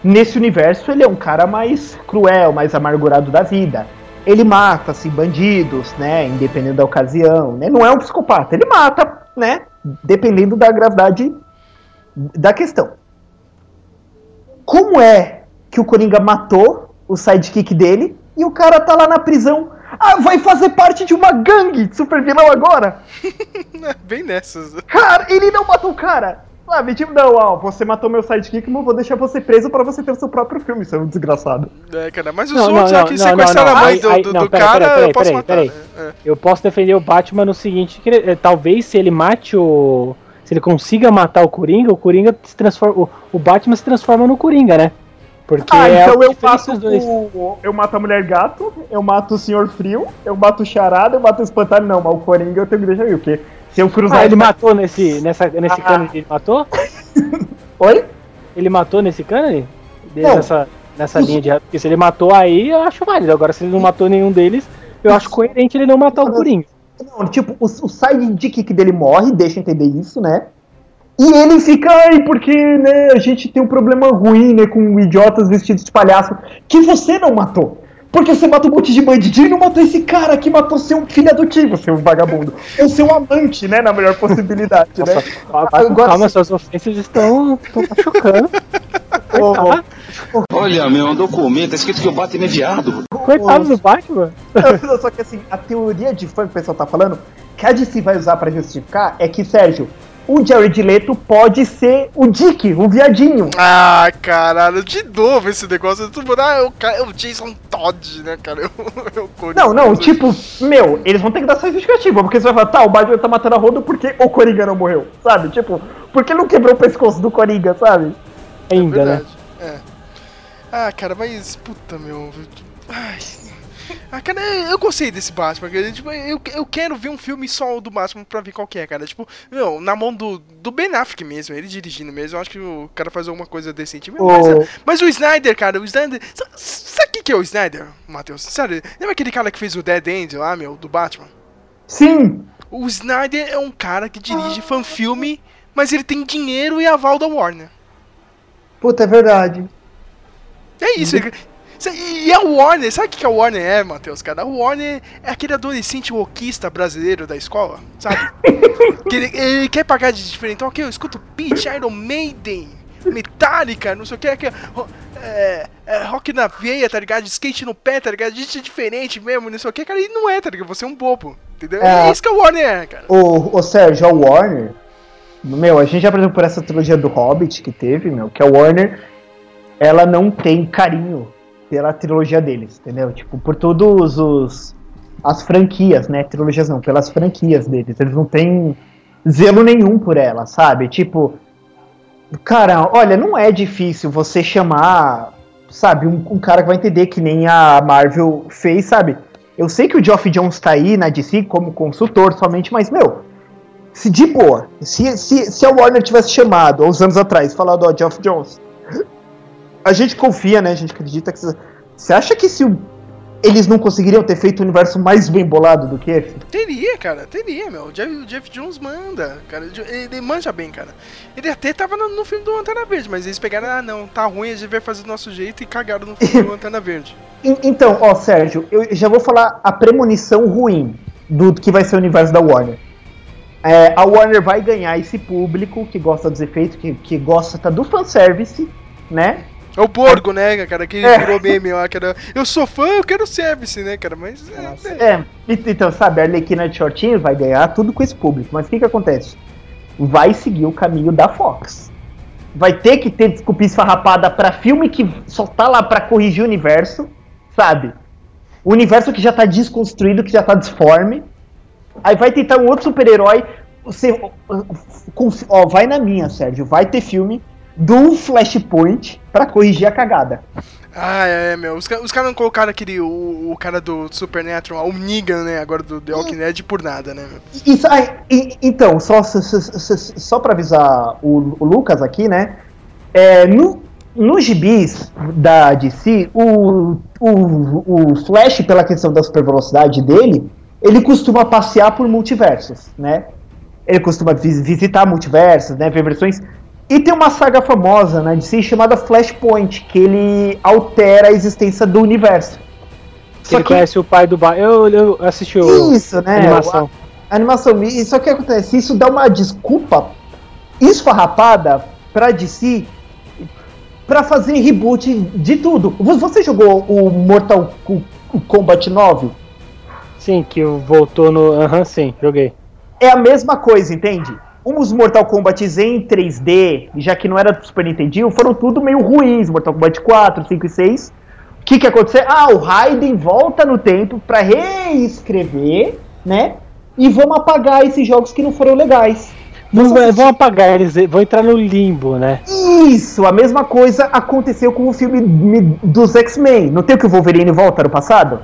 Speaker 2: nesse universo, ele é um cara mais cruel, mais amargurado da vida. Ele mata, assim, bandidos, né, independente da ocasião, né, não é um psicopata, ele mata, né, dependendo da gravidade da questão. Como é que o Coringa matou o sidekick dele e o cara tá lá na prisão? Ah, vai fazer parte de uma gangue de super vilão agora?
Speaker 1: Bem nessas.
Speaker 2: Cara, ele não matou o cara. Sabe, tipo, não, ó, você matou meu sidekick, mas eu vou deixar você preso pra você ter o seu próprio filme, seu desgraçado.
Speaker 1: É, cara, mas os
Speaker 6: Não,
Speaker 1: outros
Speaker 6: não,
Speaker 1: que
Speaker 6: não,
Speaker 1: sequestraram
Speaker 6: não,
Speaker 1: a mãe do,
Speaker 6: aí-
Speaker 1: do-
Speaker 6: não,
Speaker 1: do
Speaker 6: pera,
Speaker 1: cara,
Speaker 6: pera, pera,
Speaker 1: eu posso
Speaker 6: pera,
Speaker 1: matar.
Speaker 6: pera
Speaker 1: É.
Speaker 6: Eu posso defender o Batman no seguinte, que ele- eh, talvez se ele mate o. Se ele consiga matar o Coringa, o Coringa se transforma. O, o Batman se transforma no Coringa, né? Porque
Speaker 2: Ah,
Speaker 6: é
Speaker 2: então eu mato o. Eu mato a mulher gato, eu mato o senhor frio, eu mato o charada, eu mato o espantalho, não, mas o Coringa eu tenho que deixar aí, porque se eu cruzar.
Speaker 6: Ah, ele matou nesse, nessa, nesse
Speaker 2: Ah.
Speaker 6: cânone? Ele matou?
Speaker 2: Oi?
Speaker 6: Ele matou nesse cânone? Nessa, nessa linha de. Porque se ele matou aí, eu acho válido. Agora, se ele não matou nenhum deles, eu acho coerente ele não matar o Coringa.
Speaker 2: Não, tipo, o, o sidekick dele morre, deixa eu entender isso, né? E ele fica, ai, porque, né, a gente tem um problema ruim, né, com idiotas vestidos de palhaço, que você não matou. Porque você matou um monte de bandidinho e não matou esse cara que matou seu filho adotivo, seu vagabundo. Ou seu amante, né, na melhor possibilidade, né?
Speaker 6: Calma,
Speaker 2: Agora
Speaker 6: calma suas ofensas estão.
Speaker 2: Ô, ô,
Speaker 6: Coitado,
Speaker 7: Olha, meu, um documento, tá escrito que o Batman é viado.
Speaker 6: coitado do Batman.
Speaker 2: Não, Só que assim, a teoria de fã que o pessoal tá falando, que a DC vai usar pra justificar é que, Sérgio, o Jared Leto pode ser o Dick, o viadinho.
Speaker 1: Ah, caralho, de novo esse negócio. Tu ah, é o, é Jason Todd, né, cara? Eu, eu.
Speaker 2: Não, não, tipo, meu, eles vão ter que dar essa justificativa, porque você vai falar, tá, o Batman tá matando a Rodo porque o Coringa não morreu, sabe? Tipo, por que não quebrou o pescoço do Coringa, sabe?
Speaker 6: Ainda, né?
Speaker 1: Verdade, é. Ah, cara, mas. Puta, meu. Ai. Ah, cara, eu gostei desse Batman. cara. Tipo, eu, eu quero ver um filme só do Batman pra ver qual que é, cara. Tipo, meu, na mão do, do Ben Affleck mesmo, ele dirigindo mesmo. Eu acho que o cara faz alguma coisa decente mesmo. Mas,
Speaker 2: O-
Speaker 1: mas o Snyder, cara, o Snyder. sa- Sabe o que, é o Snyder, Matheus? Sério, lembra aquele cara que fez o Dead End lá, meu, do Batman?
Speaker 2: Sim,
Speaker 1: O Snyder é um cara que dirige fanfilme, mas ele tem dinheiro e aval da Warner.
Speaker 2: puta, é verdade.
Speaker 1: É isso. ele- E a Warner, sabe o que que a Warner é, Matheus, cara? A Warner é aquele adolescente rockista brasileiro da escola, sabe? que ele, ele quer pagar de diferente. Então, ok, eu escuto Peach, Iron Maiden, Metallica, não sei o que, é, é, é, rock na veia, tá ligado? Skate no pé, tá ligado? Gente é diferente mesmo, não sei o que, cara. E não é, tá ligado? Você é um bobo, entendeu? É,
Speaker 2: É.
Speaker 1: isso que a Warner é, cara.
Speaker 2: O, o Sérgio, a Warner, meu, a gente já apresentou por essa trilogia do Hobbit que teve, meu, que a Warner, ela não tem carinho pela trilogia deles, entendeu? Tipo, por todos os as franquias, né? Trilogias não, pelas franquias deles. Eles não têm zelo nenhum por ela, sabe? Tipo, cara, olha, não é difícil você chamar, sabe, um, um cara que vai entender que nem a Marvel fez, sabe? Eu sei que o Geoff Jones tá aí na DC como consultor somente, mas, meu, se de boa, se, se, se a Warner tivesse chamado há uns anos atrás, falado, ó, Geoff Jones, a gente confia, né? A gente acredita que. Você acha que se o- eles não conseguiriam ter feito o universo mais bem bolado do que esse?
Speaker 1: Teria, cara, teria, meu. O Jeff, o Jeff Jones manda, cara. Ele manja bem, cara. Ele até tava no, no filme do Lanterna Verde, mas eles pegaram, ah, não, tá ruim, a gente vai fazer do nosso jeito e cagaram no filme do Lanterna Verde.
Speaker 2: En- Então, ó, Sérgio, eu já vou falar a premonição ruim do que vai ser o universo da Warner. É, a Warner vai ganhar esse público que gosta dos efeitos, que, que gosta do fanservice, né?
Speaker 1: É o Borgo, né, cara, que
Speaker 2: É.
Speaker 1: virou meme lá, que era, eu sou fã, eu quero service, né, cara, mas... É, é.
Speaker 2: É, então, sabe, a Arlequina de shortinho vai ganhar tudo com esse público. Mas o que que acontece? Vai seguir o caminho da Fox. Vai ter que ter desculpa esfarrapada pra filme que só tá lá pra corrigir o universo, sabe? O universo que já tá desconstruído, que já tá disforme. Aí vai tentar um outro super-herói. Você, ó, vai na minha, Sérgio. Vai ter filme do Flashpoint pra corrigir a cagada.
Speaker 1: Ah, é, meu, os, os caras não colocaram aquele, o, o cara do Supernatural, o Negan, né, agora do The Walking Dead por nada, né.
Speaker 2: Isso, ai, e- então, só, só, só, só- pra avisar o, o Lucas aqui, né? É, no, nos gibis da DC, o, o, o Flash, pela questão da supervelocidade dele, ele costuma passear por multiversos, né? Ele costuma vis- visitar multiversos, né? Ver versões. E tem uma saga famosa na DC chamada Flashpoint, que ele altera a existência do universo.
Speaker 6: Que ele conhece o pai do bar. Eu, eu assisti o
Speaker 2: Isso, né?
Speaker 6: a animação.
Speaker 2: A animação. E só que acontece, isso dá uma desculpa esfarrapada pra DC pra fazer reboot de tudo. Vo- Você jogou o Mortal Ko- Kombat 9?
Speaker 6: Sim, que voltou no. Aham, sim, joguei.
Speaker 2: É a mesma coisa, entende? Os Mortal Kombats em 3D, já que não era do Super Nintendo, foram tudo meio ruins. Mortal Kombat 4, 5 e 6. O que que aconteceu? Ah, o Raiden volta no tempo pra reescrever, né? E vamos apagar esses jogos que não foram legais.
Speaker 6: Vão,
Speaker 2: Você-
Speaker 6: vão apagar, eles vão entrar no limbo, né?
Speaker 2: Isso, a mesma coisa aconteceu com o filme me- dos X-Men. Não tem o que o Wolverine volta no passado?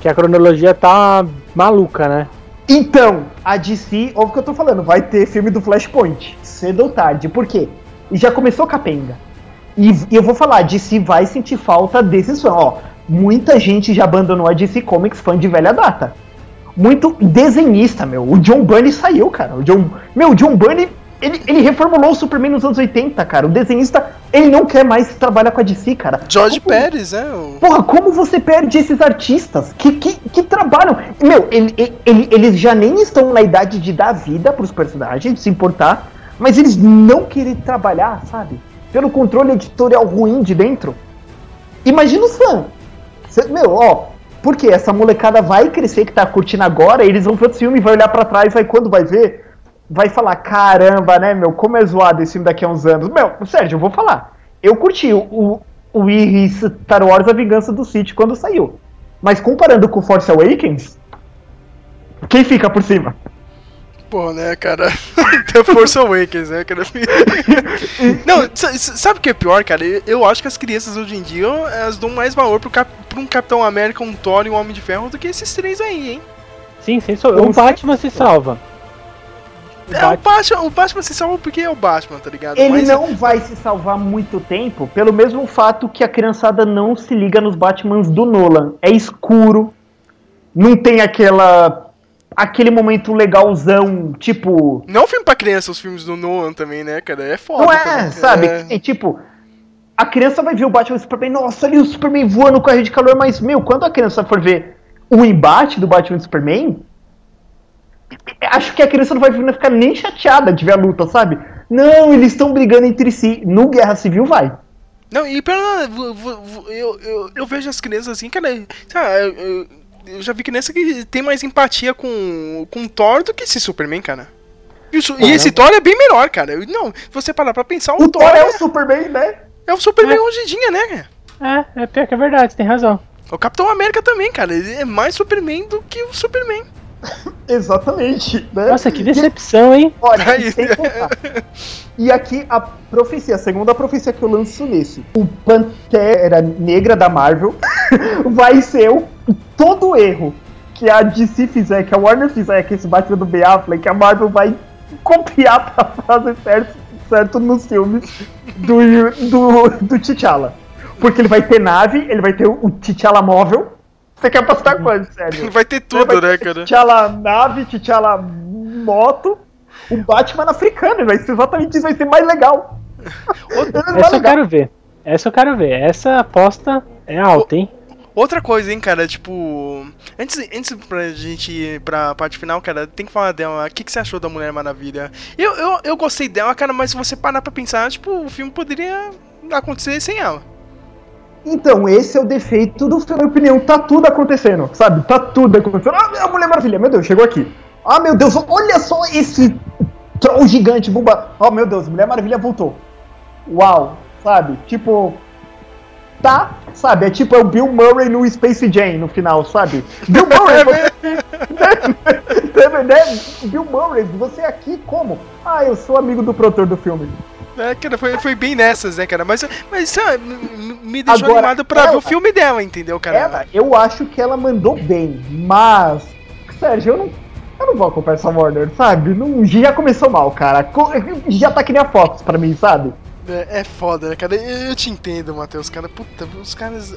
Speaker 6: Que a cronologia tá maluca, né?
Speaker 2: Então, a DC, ouve o que eu tô falando, vai ter filme do Flashpoint, cedo ou tarde. Por quê? E já começou capenga. E, e eu vou falar, a DC vai sentir falta desses fãs. Ó, muita gente já abandonou a DC Comics fã de velha data. Muito desenhista, meu. O John Byrne saiu, cara. O John, meu, o John Byrne, ele, ele reformulou o Superman nos anos 80, cara. O desenhista, ele não quer mais trabalhar com a DC, cara.
Speaker 1: George
Speaker 2: Como-
Speaker 1: Pérez, né, o...
Speaker 2: Porra, como você perde esses artistas que, que, que trabalham? Meu, ele- ele- ele- eles já nem estão na idade de dar vida pros personagens, de se importar, mas eles não querem trabalhar, sabe? Pelo controle editorial ruim de dentro. Imagina fãs. Cê- Meu, ó, porque essa molecada vai crescer que tá curtindo agora, eles vão ver o filme, vai olhar pra trás, vai quando vai ver. Vai falar, caramba, né, meu, como é zoado esse filme daqui a uns anos. Meu, Sérgio, eu vou falar. Eu curti o, o Star Wars A Vingança do Sith quando saiu. Mas comparando com Force Awakens, quem fica por cima?
Speaker 1: Pô, né, cara? The Force Awakens, né, cara? Não, sabe o que é pior, cara? Eu acho que as crianças hoje em dia elas dão mais valor pro, cap pro um Capitão América, um Thor e um Homem de Ferro do que esses três aí, hein?
Speaker 6: Sim, sem so... O Batman se salva.
Speaker 1: O, é, o, Batman, o Batman se salva porque é o Batman, tá ligado?
Speaker 2: Ele Mas... não vai se salvar muito tempo pelo mesmo fato que a criançada não se liga nos Batmans do Nolan. É escuro, não tem aquela aquele momento legalzão, tipo.
Speaker 1: Não é um filme pra criança, os filmes do Nolan também, né, cara? É foda.
Speaker 2: Não é, também. sabe? É. tipo, a criança vai ver o Batman e o Superman, nossa, ali o Superman voando com a rede de calor, mas, meu, quando a criança for ver o embate do Batman e Superman, acho que a criança não vai ficar nem chateada de ver a luta, sabe? Não, eles estão brigando entre si. No Guerra Civil vai.
Speaker 1: Não, e pela. Eu, eu, eu vejo as crianças assim, cara. Sabe, eu, eu já vi criança que tem mais empatia com, com Thor do que esse Superman, cara. E, o, e esse Thor é bem melhor, cara. Não, se você parar pra pensar,
Speaker 2: o, o Thor, Thor é, é, o Superman, né?
Speaker 1: É o Superman é. hoje em dia, né?
Speaker 6: É, é pior que é verdade, tem razão.
Speaker 1: O Capitão América também, cara. Ele é mais Superman do que o Superman.
Speaker 2: Exatamente. Né?
Speaker 6: Nossa, que decepção, hein?
Speaker 2: Olha, e aqui a profecia, a segunda profecia que eu lanço nesse. O Pantera Negra da Marvel vai ser o, todo erro que a DC fizer, que a Warner fizer, que esse Batman do Ben Affleck, que a Marvel vai copiar pra fazer certo, certo nos filmes do, do, do T'Challa. Porque ele vai ter nave, ele vai ter o T'Challa móvel, você quer apostar quanto, sério?
Speaker 1: Vai ter tudo, vai né, cara?
Speaker 2: T'Challa nave, T'Challa moto, o Batman africano, vai ser exatamente isso, vai ser mais legal.
Speaker 6: Essa eu quero ver. Essa eu quero ver. Essa aposta é alta, hein?
Speaker 1: Outra coisa, hein, cara, tipo. Antes, antes pra gente ir pra parte final, cara, tem que falar dela. O que, que você achou da Mulher Maravilha? Eu, eu, eu gostei dela, cara, mas se você parar pra pensar, tipo, o filme poderia acontecer sem ela.
Speaker 2: Então, esse é o defeito do filme, na minha opinião. Tá tudo acontecendo, sabe? Tá tudo acontecendo. Ah, a Mulher Maravilha, meu Deus, chegou aqui. Ah, meu Deus, olha só esse troll gigante, buba. Oh, meu Deus, Mulher Maravilha voltou. Uau, sabe? Tipo, tá, sabe? É tipo é o Bill Murray no Space Jam no final, sabe? Bill Murray, você... né? Bill Murray, você aqui como? Ah, eu sou amigo do produtor do filme.
Speaker 1: É, cara, foi, foi bem nessas, né, cara? Mas, mas sabe, me deixou Agora, animado pra ela, ver o filme dela, entendeu, cara?
Speaker 2: Ela, eu acho que ela mandou bem, mas. Sérgio, eu não. Eu não vou acompanhar essa Warner, sabe? Não, já começou mal, cara. Já tá que nem a Fox pra mim, sabe?
Speaker 1: É, é foda, né, cara? Eu, eu te entendo, Matheus, cara. Puta, os caras.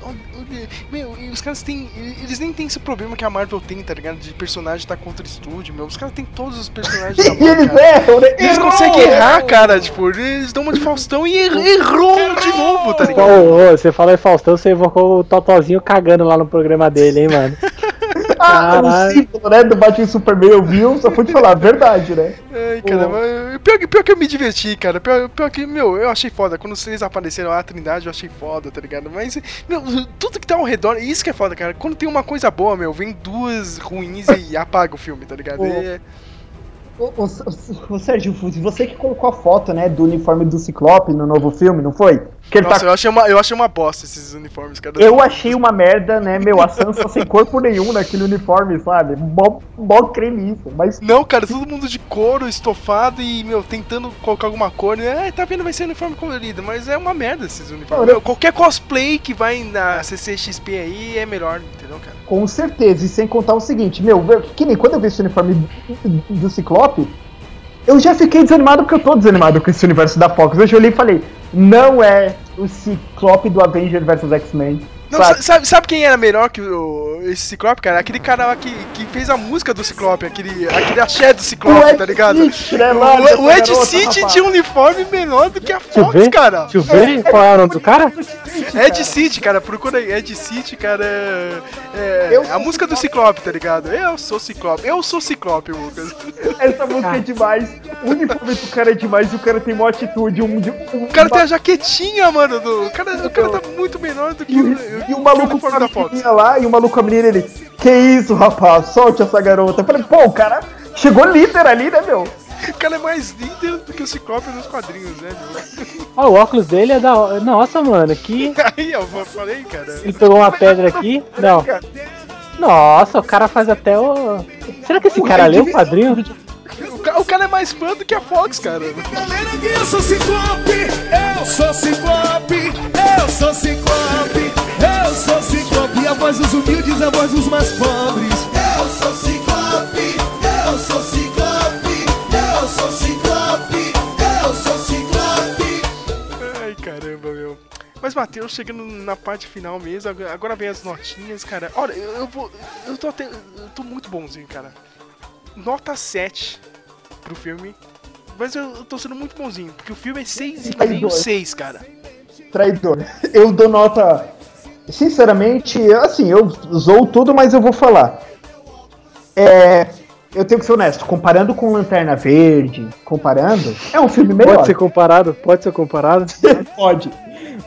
Speaker 1: Meu, os caras têm. Eles nem têm esse problema que a Marvel tem, tá ligado? De personagem tá contra estúdio, meu. Os caras têm todos os personagens da Marvel.
Speaker 2: eles erram, né?
Speaker 1: Eles errou, conseguem errar, cara. Tipo, eles dão uma de Faustão e errou, errou de novo, tá ligado?
Speaker 6: Ô, você falou em Faustão, você evocou o Totozinho cagando lá no programa dele, hein, mano?
Speaker 2: ah, o símbolo, né, do Batman Superman eu vi, eu só fui te falar, verdade, né?
Speaker 1: Ai, cara, mas, pior, pior que eu me diverti, cara. Pior, pior que, meu, eu achei foda. Quando vocês apareceram a Trindade, eu achei foda, tá ligado? Mas, meu, tudo que tá ao redor, isso que é foda, cara. Quando tem uma coisa boa, meu, vem duas ruins e apaga o filme, tá ligado? É...
Speaker 2: Ô, ô, ô, Sérgio, você que colocou a foto, né, do uniforme do Ciclope no novo filme, não foi?
Speaker 1: Que Nossa, tá... eu, achei uma, eu achei uma bosta esses uniformes, cara.
Speaker 2: Eu achei uma merda, né, meu, a Sansa sem corpo nenhum naquele uniforme, sabe? Mó, mó cremice, mas...
Speaker 1: Não, cara, todo mundo de couro, estofado e, meu, tentando colocar alguma cor, né? É, tá vendo, vai ser uniforme colorido, mas é uma merda esses uniformes. Meu, qualquer cosplay que vai na CCXP aí é melhor, entendeu, cara?
Speaker 2: Com certeza, e sem contar o seguinte, meu, que nem quando eu vi esse uniforme do Ciclope, eu já fiquei desanimado porque eu tô desanimado com esse universo da Fox. Eu olhei e falei, não é o Ciclope do Avenger vs X-Men.
Speaker 1: Não, sabe? sabe? Quem era melhor que o, esse Ciclope, cara? Aquele cara lá que, que fez a música do Ciclope, aquele, aquele axé do Ciclope, tá ligado? City, né, o, o Ed City tinha um uniforme menor do que a Fox, cara.
Speaker 6: Deixa eu ver qual é o nome do cara?
Speaker 1: Ed City, cara, procura aí. Ed City, cara. É, é a música do Ciclope, tá ligado? Eu sou Ciclope. Eu sou Ciclope, Lucas.
Speaker 2: Essa música é demais. O uniforme do cara é demais e o cara tem uma atitude. Um, um,
Speaker 1: o cara tem a jaquetinha, mano. Do, o, cara, o cara tá muito menor do que
Speaker 2: o, e o maluco com a menina lá, e o maluco com a menina, ele. Que isso, rapaz? Solte essa garota. Eu falei, pô, o cara chegou líder ali, né, meu?
Speaker 1: cara é mais líder do que o Ciclope nos quadrinhos, né, meu?
Speaker 6: Ó, o óculos dele é da hora. Nossa, mano, que.
Speaker 1: Aí, eu falei, cara.
Speaker 6: Ele pegou uma pedra aqui. Não. Nossa, o cara faz até o. Será que esse cara leu o quadrinho?
Speaker 1: O, ca- o cara é mais fã do que a Fox, cara.
Speaker 8: Eu sou Ciclope, eu sou Ciclope, eu sou Ciclope, eu sou Ciclope. A voz dos humildes, a voz dos mais pobres. Eu sou Ciclope, eu sou Ciclope, eu sou Ciclope, eu sou Ciclope.
Speaker 1: Ai, caramba, meu. Mas, Matheus, chegando na parte final mesmo, agora- agora vem as notinhas, cara. Olha, eu, eu vou. Eu tô, até, eu tô muito bonzinho, cara. Nota 7 pro filme. Mas eu, eu tô sendo muito bonzinho, porque o filme é 6,5,
Speaker 2: Traidor.
Speaker 1: 6, cara.
Speaker 2: Traidor. Eu dou nota. Sinceramente, assim, eu zoo tudo, mas eu vou falar. É. Eu tenho que ser honesto, comparando com Lanterna Verde, comparando, é um filme melhor.
Speaker 6: Pode ser comparado? Pode ser comparado?
Speaker 2: Pode.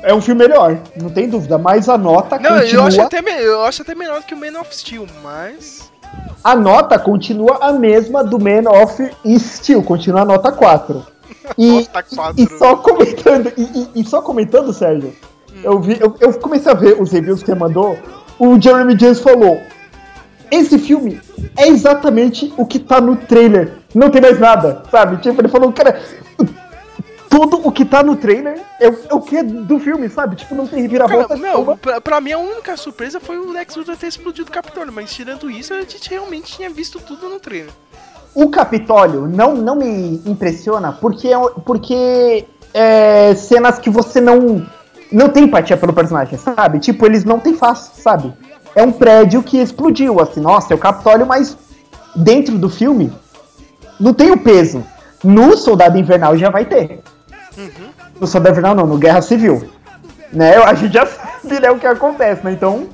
Speaker 2: É um filme melhor, não tem dúvida, mas a nota
Speaker 1: Não,
Speaker 2: continua.
Speaker 1: eu acho, até, eu acho até melhor que o Man of Steel, mas.
Speaker 2: A nota continua a mesma do Man of Steel, continua a nota 4. E,
Speaker 1: Nota 4.
Speaker 2: e só comentando, e, e- e só comentando, Sérgio, eu, vi, eu, eu comecei a ver os reviews que ele mandou, o Jeremy James falou, esse filme é exatamente o que tá no trailer, não tem mais nada, sabe? Tipo, ele falou, cara, tudo o que tá no trailer é, o- é o que é do filme, sabe? Tipo, não tem reviravolta
Speaker 1: Cara,
Speaker 2: nenhuma.
Speaker 1: pra, pra mim a única surpresa foi o Lex Luthor ter explodido o Capitólio, mas tirando isso, a gente realmente tinha visto tudo no trailer.
Speaker 2: O Capitólio não, não me impressiona porque, é- porque é cenas que você não, não tem empatia pelo personagem, sabe? Tipo, eles não têm face, sabe? É um prédio que explodiu, assim, nossa, é o Capitólio, mas dentro do filme não tem o peso. No Soldado Invernal já vai ter. No Soldado Invernal não, no Guerra Civil. Né? A gente já sabe né, o que acontece, né? Então,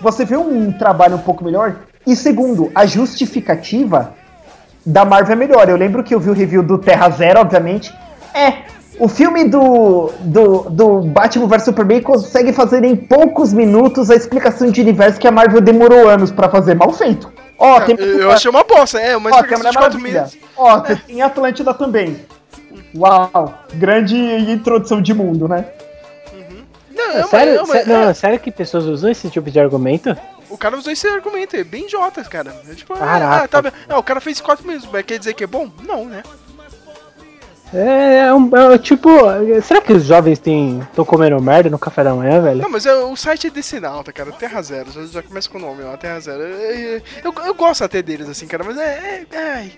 Speaker 2: você vê um trabalho um pouco melhor. E segundo, a justificativa da Marvel é melhor. Eu lembro que eu vi o review do Terra Zero, obviamente. É, o filme do, do, do Batman vs Superman consegue fazer em poucos minutos a explicação de universo que a Marvel demorou anos pra fazer. Mal feito. Ó, tem
Speaker 1: eu, achei uma bosta, é, uma
Speaker 2: tem
Speaker 1: explicação de quatro
Speaker 2: Maravilha.
Speaker 1: meses.
Speaker 2: Ó, você tem Atlântida também. Uau, grande introdução de mundo, né?
Speaker 1: Não,
Speaker 6: É
Speaker 1: é
Speaker 6: sério,
Speaker 1: é
Speaker 6: sé- não,
Speaker 1: é-
Speaker 6: é sério que pessoas usam esse tipo de argumento?
Speaker 1: o cara usou esse argumento, é bem idiota, cara. É tipo,
Speaker 6: Caraca.
Speaker 1: ah, tá bem. Ah, o cara fez quatro meses, mas quer dizer que é bom? Não, né?
Speaker 6: É, é um, é tipo. Será que os jovens estão comendo merda no café da manhã, velho?
Speaker 1: Não, mas é, o site é desse Nauta, cara, Terra Zero, já, já começa com o nome lá, Terra Zero. É, é, Eu, eu gosto até deles, assim, cara, mas é, é, ai.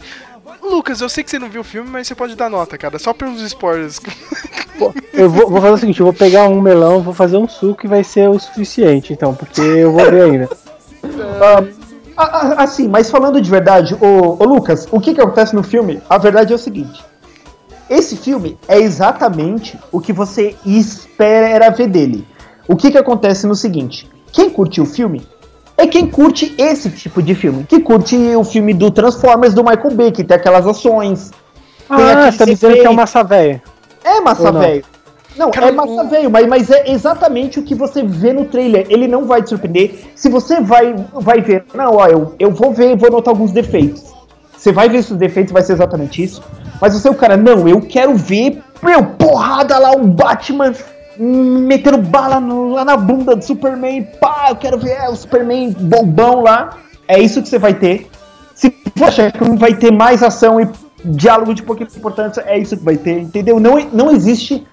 Speaker 1: Lucas, eu sei que você não viu o filme, mas você pode dar nota, cara, só pelos spoilers.
Speaker 6: Eu vou, vou fazer o seguinte: eu vou pegar um melão, vou fazer um suco e vai ser o suficiente, então, porque eu vou ver ainda.
Speaker 2: Ah, ah, ah, assim, mas falando de verdade, ô, ô Lucas, o que, que acontece no filme? A verdade é o seguinte: esse filme é exatamente o que você espera ver dele. O que, que acontece no seguinte: quem curte o filme é quem curte esse tipo de filme, que curte o filme do Transformers do Michael Bay, que tem aquelas ações. tem
Speaker 6: Ah,
Speaker 2: aqueles
Speaker 6: você tá me dizendo que é um
Speaker 2: efeitos.
Speaker 6: massa velho.
Speaker 2: É massa
Speaker 6: Ou não?
Speaker 2: velho. Não,
Speaker 1: Cara,
Speaker 2: é massa
Speaker 1: o-
Speaker 2: velho, mas, mas é exatamente o que você vê no trailer. Ele não vai te surpreender. Se você vai, vai ver, não, ó, eu, eu vou ver e vou notar alguns defeitos. Você vai ver esses defeitos, vai ser exatamente isso. Mas você é o cara, não, eu quero ver, meu, porrada lá, um Batman metendo bala no- lá na bunda do Superman, pá, eu quero ver é, o Superman bobão lá. É isso que você vai ter. Se você achar que não vai ter mais ação e diálogo de pouca importância, é isso que vai ter, entendeu? Não, não existe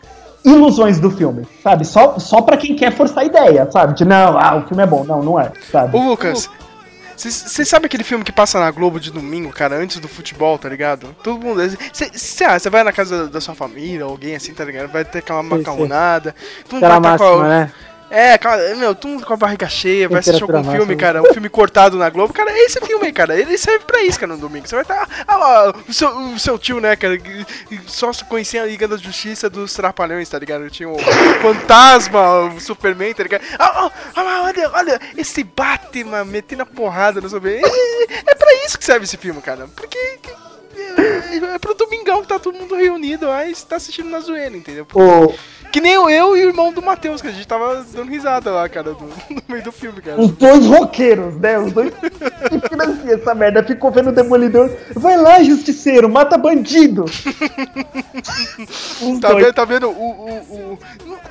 Speaker 2: ilusões do filme, sabe? Só, só pra quem quer forçar a ideia, sabe? De não, ah, o filme é bom. Não, não é, sabe?
Speaker 1: Ô, Lucas, você sabe aquele filme que passa na Globo de domingo, cara, antes do futebol, tá ligado? Todo mundo. Você vai na casa da sua família, alguém assim, tá ligado? Vai ter aquela macarronada. Todo mundo vai tá com a-
Speaker 6: máxima, né?
Speaker 1: É, cara, meu, todo mundo com a barriga cheia, vai assistir algum filme,
Speaker 6: máxima.
Speaker 1: cara, um filme cortado na Globo. Cara, é esse filme aí, cara. Ele serve pra isso, cara, no domingo. Você vai estar. Ah, lá, o seu, o seu tio, né, cara, só conhecia a Liga da Justiça dos Trapalhões, tá ligado? Tinha o Fantasma, o Superman, tá ligado? Ah, ah, olha, olha, esse Batman metendo a porrada no Superman. É, é pra isso que serve esse filme, cara. Porque. É, é pro domingão que tá todo mundo reunido lá e tá assistindo na zoeira, entendeu?
Speaker 2: O,
Speaker 1: Que nem eu, eu e o irmão do Matheus, que a gente tava dando risada lá, cara, do- no meio do filme, cara.
Speaker 2: Os dois roqueiros, né? Os dois que financiam essa merda. Ficou vendo o Demolidor. Vai lá, justiceiro, mata bandido. Os
Speaker 1: Tá
Speaker 2: dois.
Speaker 1: vendo, tá vendo o, o, o-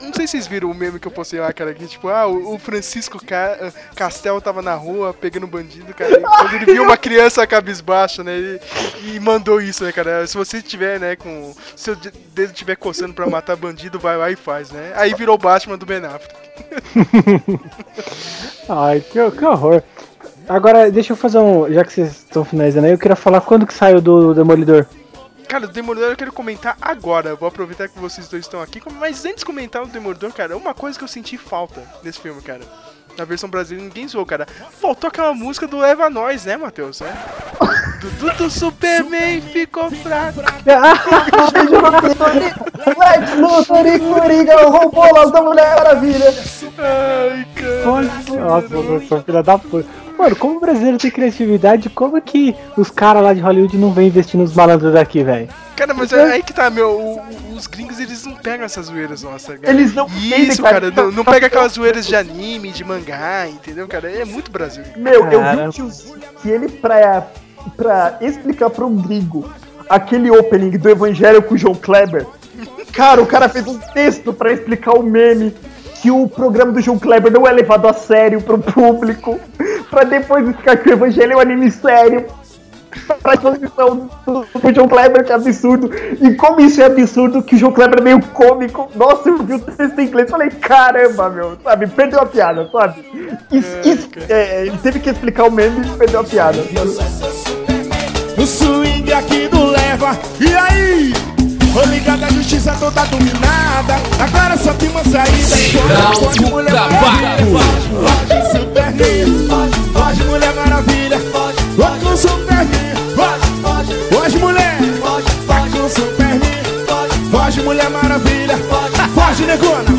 Speaker 1: Não, sei se vocês viram o meme que eu postei lá, cara, que tipo, ah, o, o Francisco Ca... Castel tava na rua pegando bandido, cara, quando ele viu uma criança cabisbaixa, né, ele- e mandou isso, né, cara, se você tiver, né, com seu de- dedo tiver coçando pra matar bandido, vai lá e faz, né, aí virou o Batman do Ben Affleck.
Speaker 6: Ai, que, que horror. Agora, deixa eu fazer um. Já que vocês estão finalizando aí, eu queria falar quando que saiu do Demolidor.
Speaker 1: Cara, o Demolidor eu quero comentar agora. Eu Vou aproveitar que vocês dois estão aqui. Mas antes de comentar o Demolidor, cara, uma coisa que eu senti falta nesse filme, cara. Na versão brasileira ninguém zoou, cara. Faltou aquela música do Eva Nós, né, Matheus? É? Dudu do Superman ficou fraco.
Speaker 2: Lex Luthor e Coringa roubou lá da Mulher Maravilha.
Speaker 1: Ai, cara.
Speaker 6: Nossa, sou filha da puta. Mano, como o brasileiro tem criatividade, como é que os caras lá de Hollywood não vêm investir nos malandros daqui, velho?
Speaker 1: Cara, mas é aí que tá, meu. o- os gringos eles não pegam essas zoeiras nossas, cara.
Speaker 2: Eles não
Speaker 1: Isso,
Speaker 2: cara.
Speaker 1: cara. Não, não pega aquelas zoeiras de anime, de mangá, entendeu, cara? É muito Brasil.
Speaker 2: Meu, eu vi
Speaker 6: Cara.
Speaker 2: um tiozinho que ele, pra, pra explicar pra um gringo aquele opening do Evangelho com o João Kleber, cara, o cara fez um texto pra explicar o meme que o programa do João Kleber não é levado a sério pro público, pra depois explicar que o Evangelho é um anime sério. Pra exposição do, do João Kleber, que é absurdo. E como isso é absurdo, que o João Kleber é meio cômico. Nossa, eu vi o texto em inglês e falei, caramba, meu, sabe? Perdeu a piada, sabe? Isso, isso- é, ele teve que explicar o meme e perdeu a piada.
Speaker 8: O swing aqui do leva. E aí? Ô ligado, a justiça toda dominada. Agora só tem uma saída. Pode, pode, mulher maravilha. Pode, pode, mulher maravilha. Pode, pode, com Superman. Pode, pode, pode, mulher. Pode, pode, com Superman. Pode, pode, mulher maravilha. Pode, pode, negona.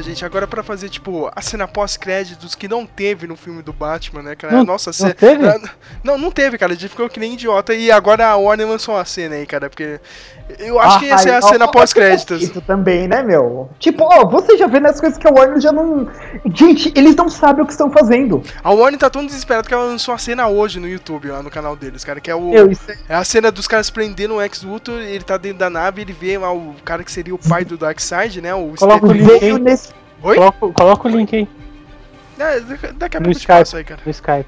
Speaker 1: Minha gente, agora pra fazer, tipo, a cena pós-créditos que não teve no filme do Batman, né, cara?
Speaker 6: Não-
Speaker 1: Nossa,
Speaker 6: não
Speaker 1: cena.
Speaker 6: teve?
Speaker 1: Ah, Não, não teve, cara. A gente ficou que nem idiota. E agora a Warner lançou uma cena aí, cara. Porque eu acho que ia ser a cena pós-créditos.
Speaker 2: Isso também, né, meu? Tipo, ó, você já vê nas coisas que a Warner já não. Gente, eles não sabem o que estão fazendo.
Speaker 1: A Warner tá tão desesperada que ela lançou a cena hoje no YouTube, lá no canal deles, cara. Que é o.
Speaker 2: Isso é-
Speaker 1: É a cena dos caras prendendo o ex Luthor, ele tá dentro da nave, ele vê lá o cara que seria o pai do Darkseid, né? O
Speaker 6: Coloca o link
Speaker 2: Veio
Speaker 6: aí.
Speaker 2: nesse.
Speaker 1: Oi?
Speaker 6: Coloca, coloca o link aí
Speaker 1: É, daqui- a
Speaker 6: no
Speaker 1: pouco eu te passo aí,
Speaker 6: Skype.
Speaker 1: cara.
Speaker 6: No Skype.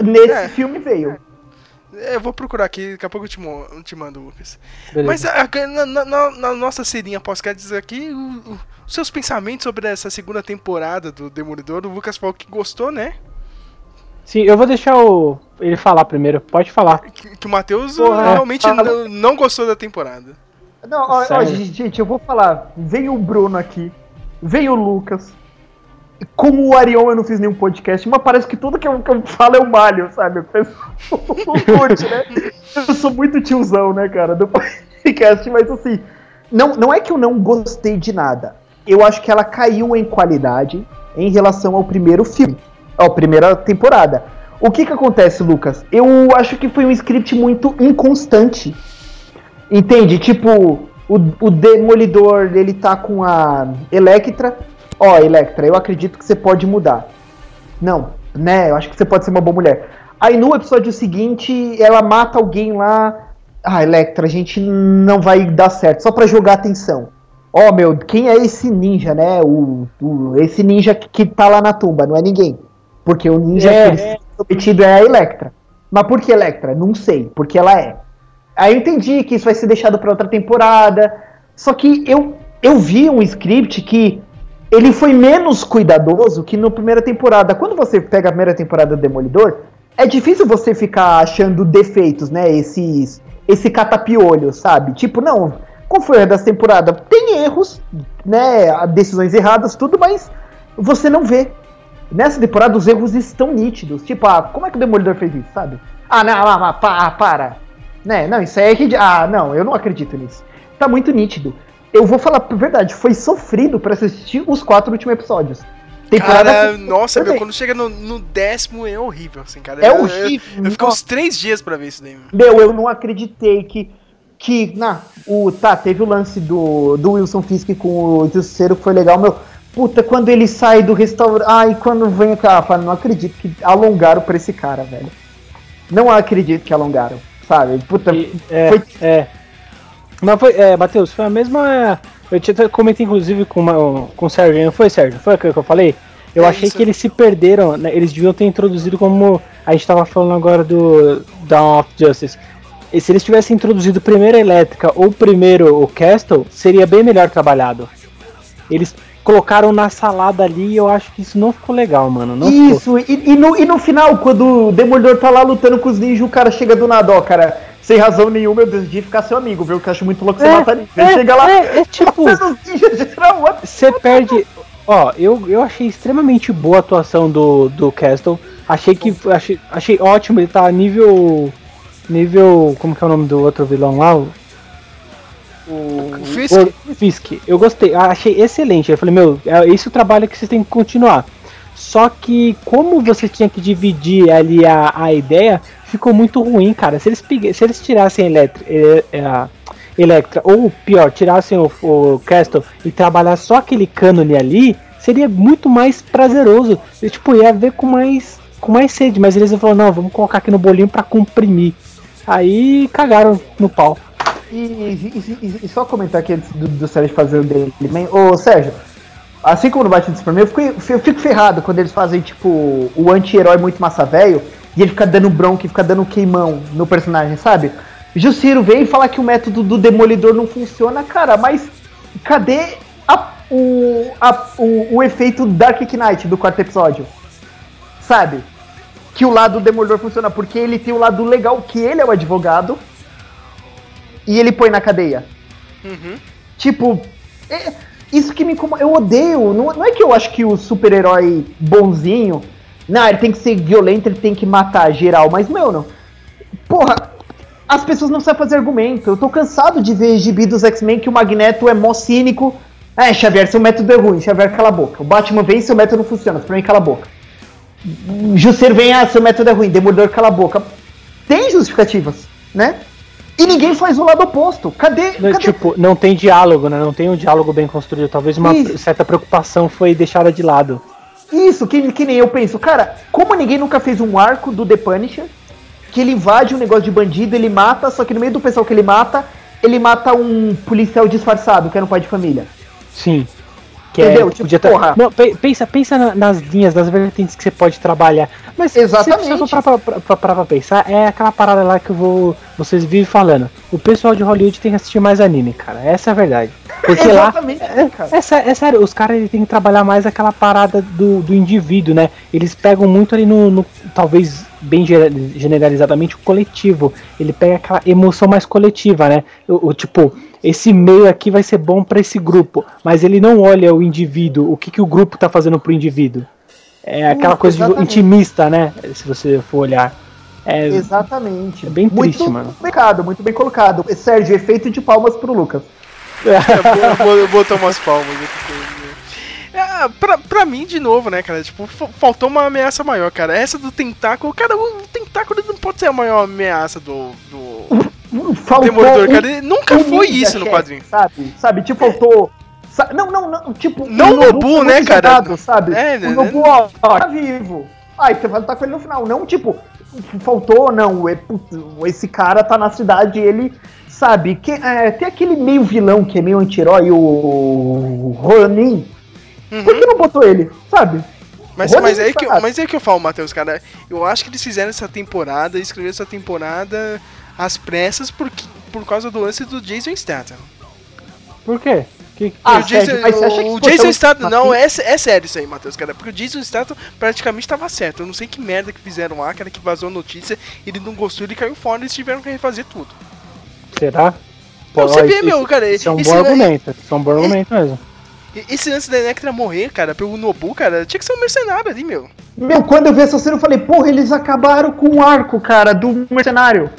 Speaker 2: Nesse
Speaker 1: É.
Speaker 2: filme veio.
Speaker 1: É, Eu vou procurar aqui, daqui a pouco eu te, eu te mando, Lucas.
Speaker 6: Beleza.
Speaker 1: Mas a- na, na- na- nossa serinha pós-créditos aqui, o- o- os seus pensamentos sobre essa segunda temporada do Demolidor, o Lucas falou que gostou, né?
Speaker 6: Sim, eu vou deixar o ele falar primeiro. Pode falar.
Speaker 1: Que, que o Matheus uh, realmente
Speaker 2: fala.
Speaker 1: não, não gostou da temporada.
Speaker 2: Não, ó, ó, gente, eu vou falar. Veio o Bruno aqui, veio o Lucas. Como o Arion eu não fiz nenhum podcast, mas parece que tudo que eu, que eu falo é malho, sabe? O pessoal não curte, né? Eu sou muito tiozão, né, cara, do podcast, mas assim, não, não é que eu não gostei de nada. Eu acho que ela caiu em qualidade em relação ao primeiro filme, à primeira temporada. O que que acontece, Lucas? Eu acho que foi um script muito inconstante. Entende? Tipo, o, o Demolidor, ele tá com a Electra. Ó, Electra, eu acredito que você pode mudar. Não, né? Eu acho que você pode ser uma boa mulher. Aí no episódio seguinte, ela mata alguém lá. Ah, Electra, a gente não vai dar certo, só pra jogar atenção. Ó, meu, quem é esse ninja, né? O, o- esse ninja que, tá lá na tumba, não é ninguém. Porque o ninja
Speaker 6: É,
Speaker 2: que eles prometido é a Electra. Mas por que Electra? Não sei, porque ela é. Aí eu entendi que isso vai ser deixado pra outra temporada. Só que eu, eu vi um script que ele foi menos cuidadoso que na primeira temporada. Quando você pega a primeira temporada do Demolidor, é difícil você ficar achando defeitos, né? Esses, esse catapiolho, sabe? Tipo, não, qual foi a das temporadas? Tem erros, né? Decisões erradas, tudo, mas você não vê. Nessa temporada os erros estão nítidos. Tipo, ah, como é que o Demolidor fez isso, sabe? Ah, não, ah, ah, pa- ah, para. Né, não, isso aí é ridículo. Ah, não, eu não acredito nisso. Tá muito nítido. Eu vou falar a verdade, foi sofrido pra assistir os quatro últimos episódios. Temporada
Speaker 1: Cara,
Speaker 2: foi-
Speaker 1: nossa, meu, quando chega no, no décimo é horrível, assim, cara.
Speaker 2: É
Speaker 1: Eu- eu-
Speaker 2: horrível,
Speaker 1: Eu, fico uns três dias pra ver isso daí, meu.
Speaker 2: Meu, eu não acreditei que. Que. Na, o, tá, teve o lance do, do Wilson Fisk com o Justiceiro que foi legal, meu. Puta, quando ele sai do restaurante. Ai, quando vem cara, fala, não acredito que alongaram pra esse cara, velho. Não acredito que alongaram, sabe? Puta,
Speaker 6: É,
Speaker 2: foi.
Speaker 6: é. Mas foi, é, Matheus, foi a mesma. Eu tinha comentei inclusive com, uma, com o Sérgio, não foi, Sérgio? Foi aquilo que eu falei? Eu
Speaker 1: É
Speaker 6: achei
Speaker 1: isso.
Speaker 6: que eles se perderam, né, eles deviam ter introduzido como. A gente tava falando agora do Dawn of Justice. E se eles tivessem introduzido primeiro a elétrica ou primeiro o Castle, seria bem melhor trabalhado. Eles colocaram na salada ali e eu acho que isso não ficou legal, mano. Não.
Speaker 2: Isso, e, e no, e no final, quando o Demolidor tá lá lutando com os ninjas, o cara chega do nada, ó, cara, sem razão nenhuma, eu decidi ficar seu amigo, viu? Que eu acho muito louco você
Speaker 6: É,
Speaker 2: matar. Ele
Speaker 6: é,
Speaker 2: chega lá,
Speaker 6: é, é tipo-? Você perde. Ó, eu, eu achei extremamente boa a atuação do, do Castle. Achei que. Achei, achei ótimo, ele tá nível. Nível. Como que é o nome do outro vilão lá? O,
Speaker 1: O Fisk,
Speaker 6: o Fisk. Eu gostei, achei excelente. Eu falei, meu, é esse o trabalho que vocês têm que continuar. Só que como você tinha que dividir ali a, a ideia, ficou muito ruim, cara. Se eles, se eles tirassem eh, eh, a Electra, ou pior, tirassem o, o Castle e trabalhar só aquele cânone ali, seria muito mais prazeroso. E, tipo, ia ver com mais, com mais sede, mas eles falaram, não, vamos colocar aqui no bolinho pra comprimir. Aí cagaram no pau.
Speaker 2: E, e- e- e só comentar aqui antes do, do Sérgio fazer o dele. Ô, Sérgio, assim como no Batman do Superman, eu fico, eu fico ferrado quando eles fazem, tipo, o anti-herói muito massa velho e ele fica dando bronca e fica dando queimão no personagem, sabe? Justiceiro vem falar que o método do Demolidor não funciona, cara, mas cadê a- o, a- o, o efeito Dark Knight do quarto episódio? Sabe? Que o lado do Demolidor funciona, porque ele tem o lado legal, que ele é o advogado, e ele põe na cadeia. Tipo, é- isso que me incomoda. Eu odeio. Não, não é que eu acho que o super-herói bonzinho. Não, ele tem que ser violento, ele tem que matar geral. Mas, meu, não. Porra, as pessoas não sabem fazer argumento. Eu tô cansado de ver gibi dos X-Men que o Magneto é mó cínico. É, Xavier, seu método é ruim. Xavier, cala a boca. O Batman vem, seu método não funciona. Pra mim, cala a boca. Jusceiro vem, ah, seu método é ruim. Demolidor, cala a boca. Tem justificativas, né? E ninguém faz o lado oposto. Cadê?
Speaker 6: Não,
Speaker 2: cadê?
Speaker 6: Tipo, não tem diálogo, né? Não tem um diálogo bem construído. Talvez uma
Speaker 2: Isso.
Speaker 6: certa preocupação foi deixada de lado.
Speaker 2: Isso, que, que nem eu penso. Cara, como ninguém nunca fez um arco do The Punisher, que ele invade um negócio de bandido, ele mata, só que no meio do pessoal que ele mata, ele mata um policial disfarçado, que era um pai de família.
Speaker 6: Sim. Que
Speaker 2: Entendeu?
Speaker 6: é,
Speaker 2: Tipo,
Speaker 6: podia
Speaker 2: porra.
Speaker 6: Não, pe- pensa, pensa na- nas linhas, nas vertentes que você pode trabalhar. Mas
Speaker 2: Exatamente.
Speaker 6: se você for pra, pra, pra, pra- pra pensar, é aquela parada lá que eu vou. Vocês vivem falando. O pessoal de Hollywood tem que assistir mais anime, cara. Essa é a verdade. Porque lá.
Speaker 2: Exatamente,
Speaker 6: É,
Speaker 2: cara.
Speaker 6: é, é sério, os caras têm que trabalhar mais aquela parada do, do indivíduo, né? Eles pegam muito ali no, no- talvez bem generalizadamente, o coletivo. Ele pega aquela emoção mais coletiva, né? O, o tipo, esse meio aqui vai ser bom pra esse grupo, mas ele não olha o indivíduo, o que, que o grupo tá fazendo pro indivíduo. É aquela coisa de- intimista, né? Se você for olhar. É,
Speaker 2: Exatamente.
Speaker 6: É bem
Speaker 2: muito
Speaker 6: triste, mano.
Speaker 2: Pecado, muito bem colocado. Sérgio, efeito de palmas pro Lucas.
Speaker 1: Eu vou, eu vou tomar umas palmas. É, pra, pra mim, de novo, né, cara? Tipo, fa- faltou uma ameaça maior, cara. Essa do tentáculo, cara, o tentáculo não pode ser a maior ameaça do. do...
Speaker 2: Faltou
Speaker 1: Demolidor,
Speaker 2: um-
Speaker 1: cara. Ele nunca
Speaker 2: um
Speaker 1: foi isso no
Speaker 2: chefe,
Speaker 1: quadrinho.
Speaker 2: Sabe? Sabe? Tipo, faltou. sa- Não, não, não. Tipo,
Speaker 1: Não o Nobu,
Speaker 2: foi
Speaker 1: né, cara?
Speaker 2: jogado, sabe?
Speaker 1: É, né,
Speaker 2: o Nobu, ó, ó, tá vivo. Aí você vai lutar com ele no final. Não, tipo, faltou, não. é, Esse cara tá na cidade e ele. Sabe? Que, é, tem aquele meio vilão que é meio anti-herói, o Ronin. Por que não botou ele? Sabe?
Speaker 1: Mas,
Speaker 2: Ronin
Speaker 1: mas, é aí que,
Speaker 2: sabe?
Speaker 1: mas é aí que eu falo, Matheus, cara. Eu acho que eles fizeram essa temporada, escreveram essa temporada às pressas por, por causa do lance do Jason Statham.
Speaker 6: Por quê? Que,
Speaker 2: Ah,
Speaker 1: o Jason,
Speaker 2: Sérgio, mas você acha que
Speaker 1: o Jason
Speaker 2: um-
Speaker 1: Statham, não, é, é sério isso aí, Matheus, cara. Porque o Jason Statham praticamente tava certo. Eu não sei que merda que fizeram lá, cara, que vazou a notícia, ele não gostou, ele caiu fora e eles tiveram que refazer tudo.
Speaker 6: será?
Speaker 1: Não, você vê, meu, cara,
Speaker 6: Isso é um
Speaker 1: esse-
Speaker 6: bom argumento. Isso é um bom argumento mesmo.
Speaker 1: E- Esse lance da Electra morrer, cara, pelo Nobu, cara, tinha que ser um mercenário ali, meu.
Speaker 2: Meu, quando eu vi essa cena, eu falei, porra, eles acabaram com o arco, cara, do mercenário.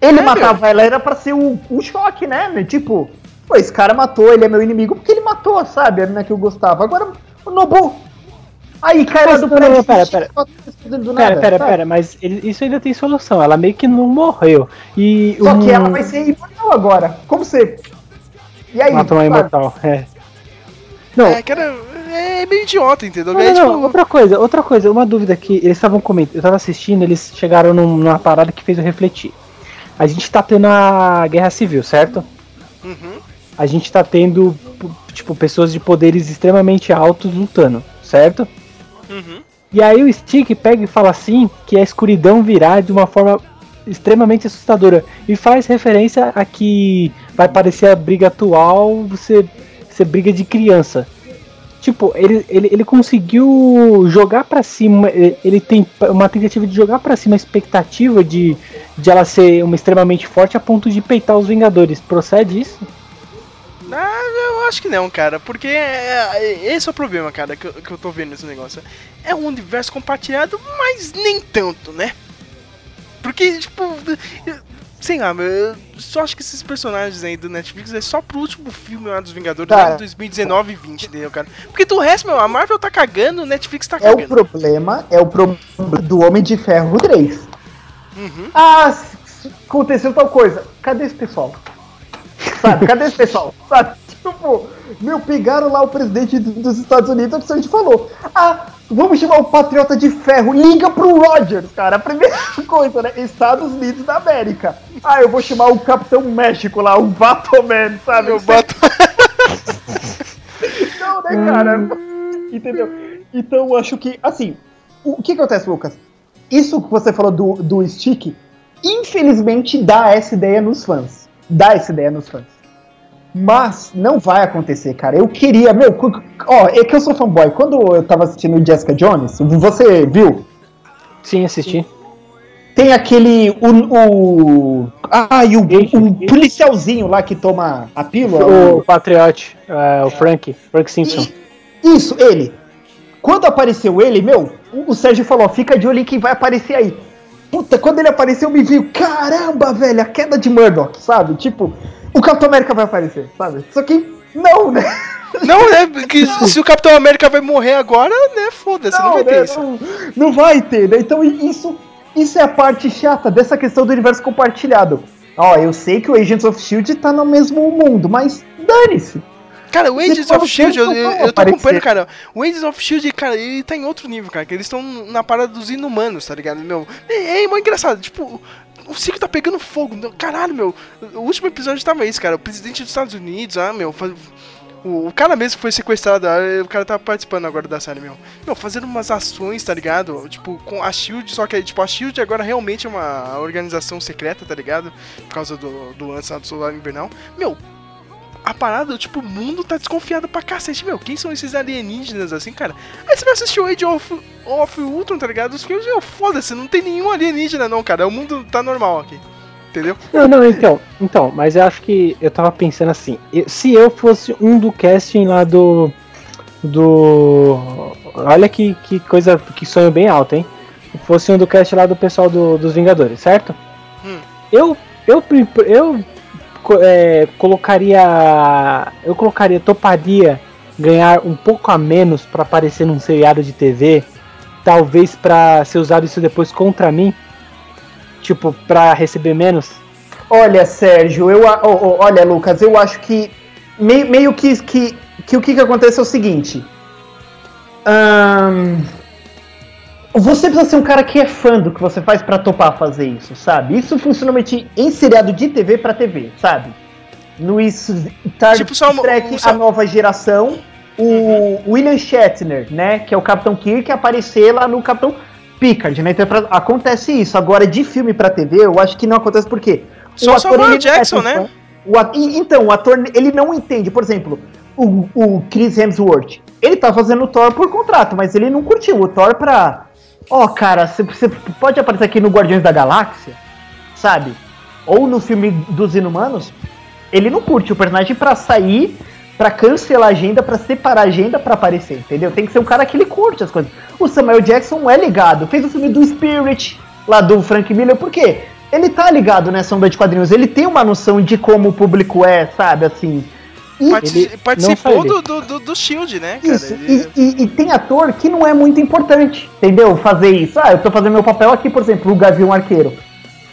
Speaker 2: Ele
Speaker 1: É,
Speaker 2: matava ela, era pra ser o, o choque, né? meu? Tipo, pô, esse cara matou, ele é meu inimigo porque ele matou, sabe? A menina que eu gostava. Agora, o Nobu. Aí, cara,
Speaker 6: Mas
Speaker 2: do
Speaker 6: não, não, não, pera, pera.
Speaker 2: do
Speaker 6: Pera,
Speaker 2: nada,
Speaker 6: pera,
Speaker 2: sabe?
Speaker 6: pera, mas ele- isso ainda tem solução. Ela meio que não morreu. E
Speaker 2: Só
Speaker 6: um-
Speaker 2: que ela vai ser imortal agora. Como você. E aí?
Speaker 6: Matou uma imortal, é. Não,
Speaker 1: É, era. É meio idiota, entendeu?
Speaker 6: Não,
Speaker 1: é,
Speaker 6: não,
Speaker 1: tipo,
Speaker 6: não, outra coisa, outra coisa, uma dúvida que eles estavam comentando, eu tava assistindo, eles chegaram num- numa parada que fez eu refletir. A gente tá tendo a guerra civil, certo?
Speaker 1: Uhum.
Speaker 6: A gente tá tendo, tipo, pessoas de poderes extremamente altos lutando, certo?
Speaker 1: Uhum.
Speaker 6: E aí o Stick pega e fala assim que a escuridão virá de uma forma extremamente assustadora. E faz referência a que vai parecer a briga atual, você, você briga de criança. Tipo, ele, ele, ele conseguiu jogar pra cima, ele, ele tem uma tentativa de jogar pra cima a expectativa de, de ela ser uma extremamente forte a ponto de peitar os Vingadores. Procede isso?
Speaker 1: Ah, eu acho que não, cara, porque é- esse é o problema, cara, que eu, que eu tô vendo nesse negócio. É um universo compartilhado, mas nem tanto, né? Porque, tipo, sei lá, eu só acho que esses personagens aí do Netflix é só pro último filme lá dos Vingadores,
Speaker 2: Cara.
Speaker 1: lá em 2019 e 20, entendeu, cara? Porque do resto, meu, a Marvel tá cagando, o Netflix tá
Speaker 2: É o
Speaker 1: cagando.
Speaker 2: problema, é o problema do Homem de Ferro 3.
Speaker 1: Uhum.
Speaker 2: Ah, aconteceu tal coisa. Cadê esse pessoal? Sabe, cadê esse pessoal? Sabe, tipo, meu, pegaram lá o presidente do- dos Estados Unidos, é o que a gente falou. Ah, vamos chamar o Patriota de Ferro, liga pro Rogers, cara. A primeira coisa, né? Estados Unidos da América. Ah, eu vou chamar o Capitão México lá, o Batoman, sabe?
Speaker 1: Eu boto.
Speaker 2: Não, né, cara? Entendeu? Então eu acho que, assim, o, o que acontece, Lucas? Isso que você falou do, do stick, infelizmente dá essa ideia nos fãs. Dá essa ideia nos fãs. Mas não vai acontecer, cara. Eu queria, meu, ó, é que eu sou fanboy. Quando eu tava assistindo Jessica Jones, você viu?
Speaker 6: Sim, assisti.
Speaker 2: Tem aquele. O. o ah, e o, o policialzinho lá que toma a pílula.
Speaker 6: O Patriot, é, o Frank, Frank Simpson.
Speaker 2: Isso, ele. Quando apareceu ele, meu, o o Sérgio falou, fica de olho em quem vai aparecer aí. Puta, quando ele apareceu, me viu, caramba, velho, a queda de Murdoch, sabe? Tipo, o Capitão América vai aparecer, sabe? Só que, não, né?
Speaker 1: Não, né? Que se o Capitão América vai morrer agora, né? Foda-se, não, vai ter
Speaker 2: né,
Speaker 1: isso.
Speaker 2: Não, não vai ter, né? Então isso, isso é a parte chata dessa questão do universo compartilhado. Ó, eu sei que o Agents of S.H.I.E.L.D. tá no mesmo mundo, mas dane-se.
Speaker 1: Cara, o Agents of Shield, eu,
Speaker 2: não
Speaker 1: eu,
Speaker 2: vai
Speaker 1: eu tô acompanhando, cara. O Agents of Shield, cara, ele tá em outro nível, cara. Que eles estão na parada dos inumanos, tá ligado? Meu, é, é engraçado. Tipo, o circo tá pegando fogo. Caralho, meu. O último episódio tava isso, cara. O presidente dos Estados Unidos, ah, meu. faz- O, o cara mesmo que foi sequestrado, ah, o cara tá participando agora da série, meu. Meu, fazendo umas ações, tá ligado? Tipo, com a Shield, só que, tipo, a Shield agora realmente é uma organização secreta, tá ligado? Por causa do, do lance lá do Solar Invernal. Meu, a parada, tipo, o mundo tá desconfiado pra cacete, meu. Quem são esses alienígenas assim, cara? Aí você vai assistir o Age of, of Ultron, tá ligado? Os filmes, meu, foda-se, não tem nenhum alienígena, não, cara. O mundo tá normal aqui. Entendeu?
Speaker 6: Não, não, então, então, mas eu acho que eu tava pensando assim, se eu fosse um do casting lá do. Do. Olha que, que coisa, que sonho bem alto, hein? Se fosse um do cast lá do pessoal do- dos Vingadores, certo?
Speaker 1: Hum.
Speaker 6: Eu. Eu, eu é, colocaria. Eu colocaria, toparia ganhar um pouco a menos pra aparecer num seriado de TV, talvez pra ser usado isso depois contra mim, tipo, pra receber menos.
Speaker 2: Olha, Sérgio, eu, ó, ó, olha, Lucas, eu acho que meio, meio que, que, que o que, que acontece é o seguinte. Ahn, você precisa ser um cara que é fã do que você faz pra topar fazer isso, sabe? Isso funciona normalmente em seriado de TV pra TV, sabe? No Star
Speaker 1: Tipo, só
Speaker 2: Trek
Speaker 1: um- só-
Speaker 2: A Nova Geração, o William Shatner, né, que é o Capitão Kirk, aparecer lá no Capitão Picard, né? Então, acontece isso. Agora, de filme pra TV, eu acho que não acontece por quê?
Speaker 1: Só
Speaker 2: O
Speaker 1: Samuel
Speaker 2: é
Speaker 1: Jackson, né?
Speaker 2: fã. O a- e- então, o ator, ele não entende. Por exemplo, o, o Chris Hemsworth, ele tá fazendo o Thor por contrato, mas ele não curtiu o Thor pra... Ó, cara, você- pode aparecer aqui no Guardiões da Galáxia, sabe? Ou no filme dos Inumanos. Ele não curte o personagem pra sair pra cancelar a agenda, pra separar a agenda pra aparecer, entendeu? Tem que ser um cara que ele curte as coisas. O Samuel Jackson é ligado, fez o filme do Spirit, lá do Frank Miller, por quê? Ele tá ligado nessa onda de quadrinhos, ele tem uma noção de como o público é, sabe, assim.
Speaker 1: Partici-
Speaker 6: ele-
Speaker 1: participou do, do, do, Shield, né, cara?
Speaker 2: isso,
Speaker 1: Ele-
Speaker 2: e, e- e tem ator que não é muito importante, entendeu? Fazer isso. Ah, eu tô fazendo meu papel aqui, por exemplo, o Gavião Arqueiro.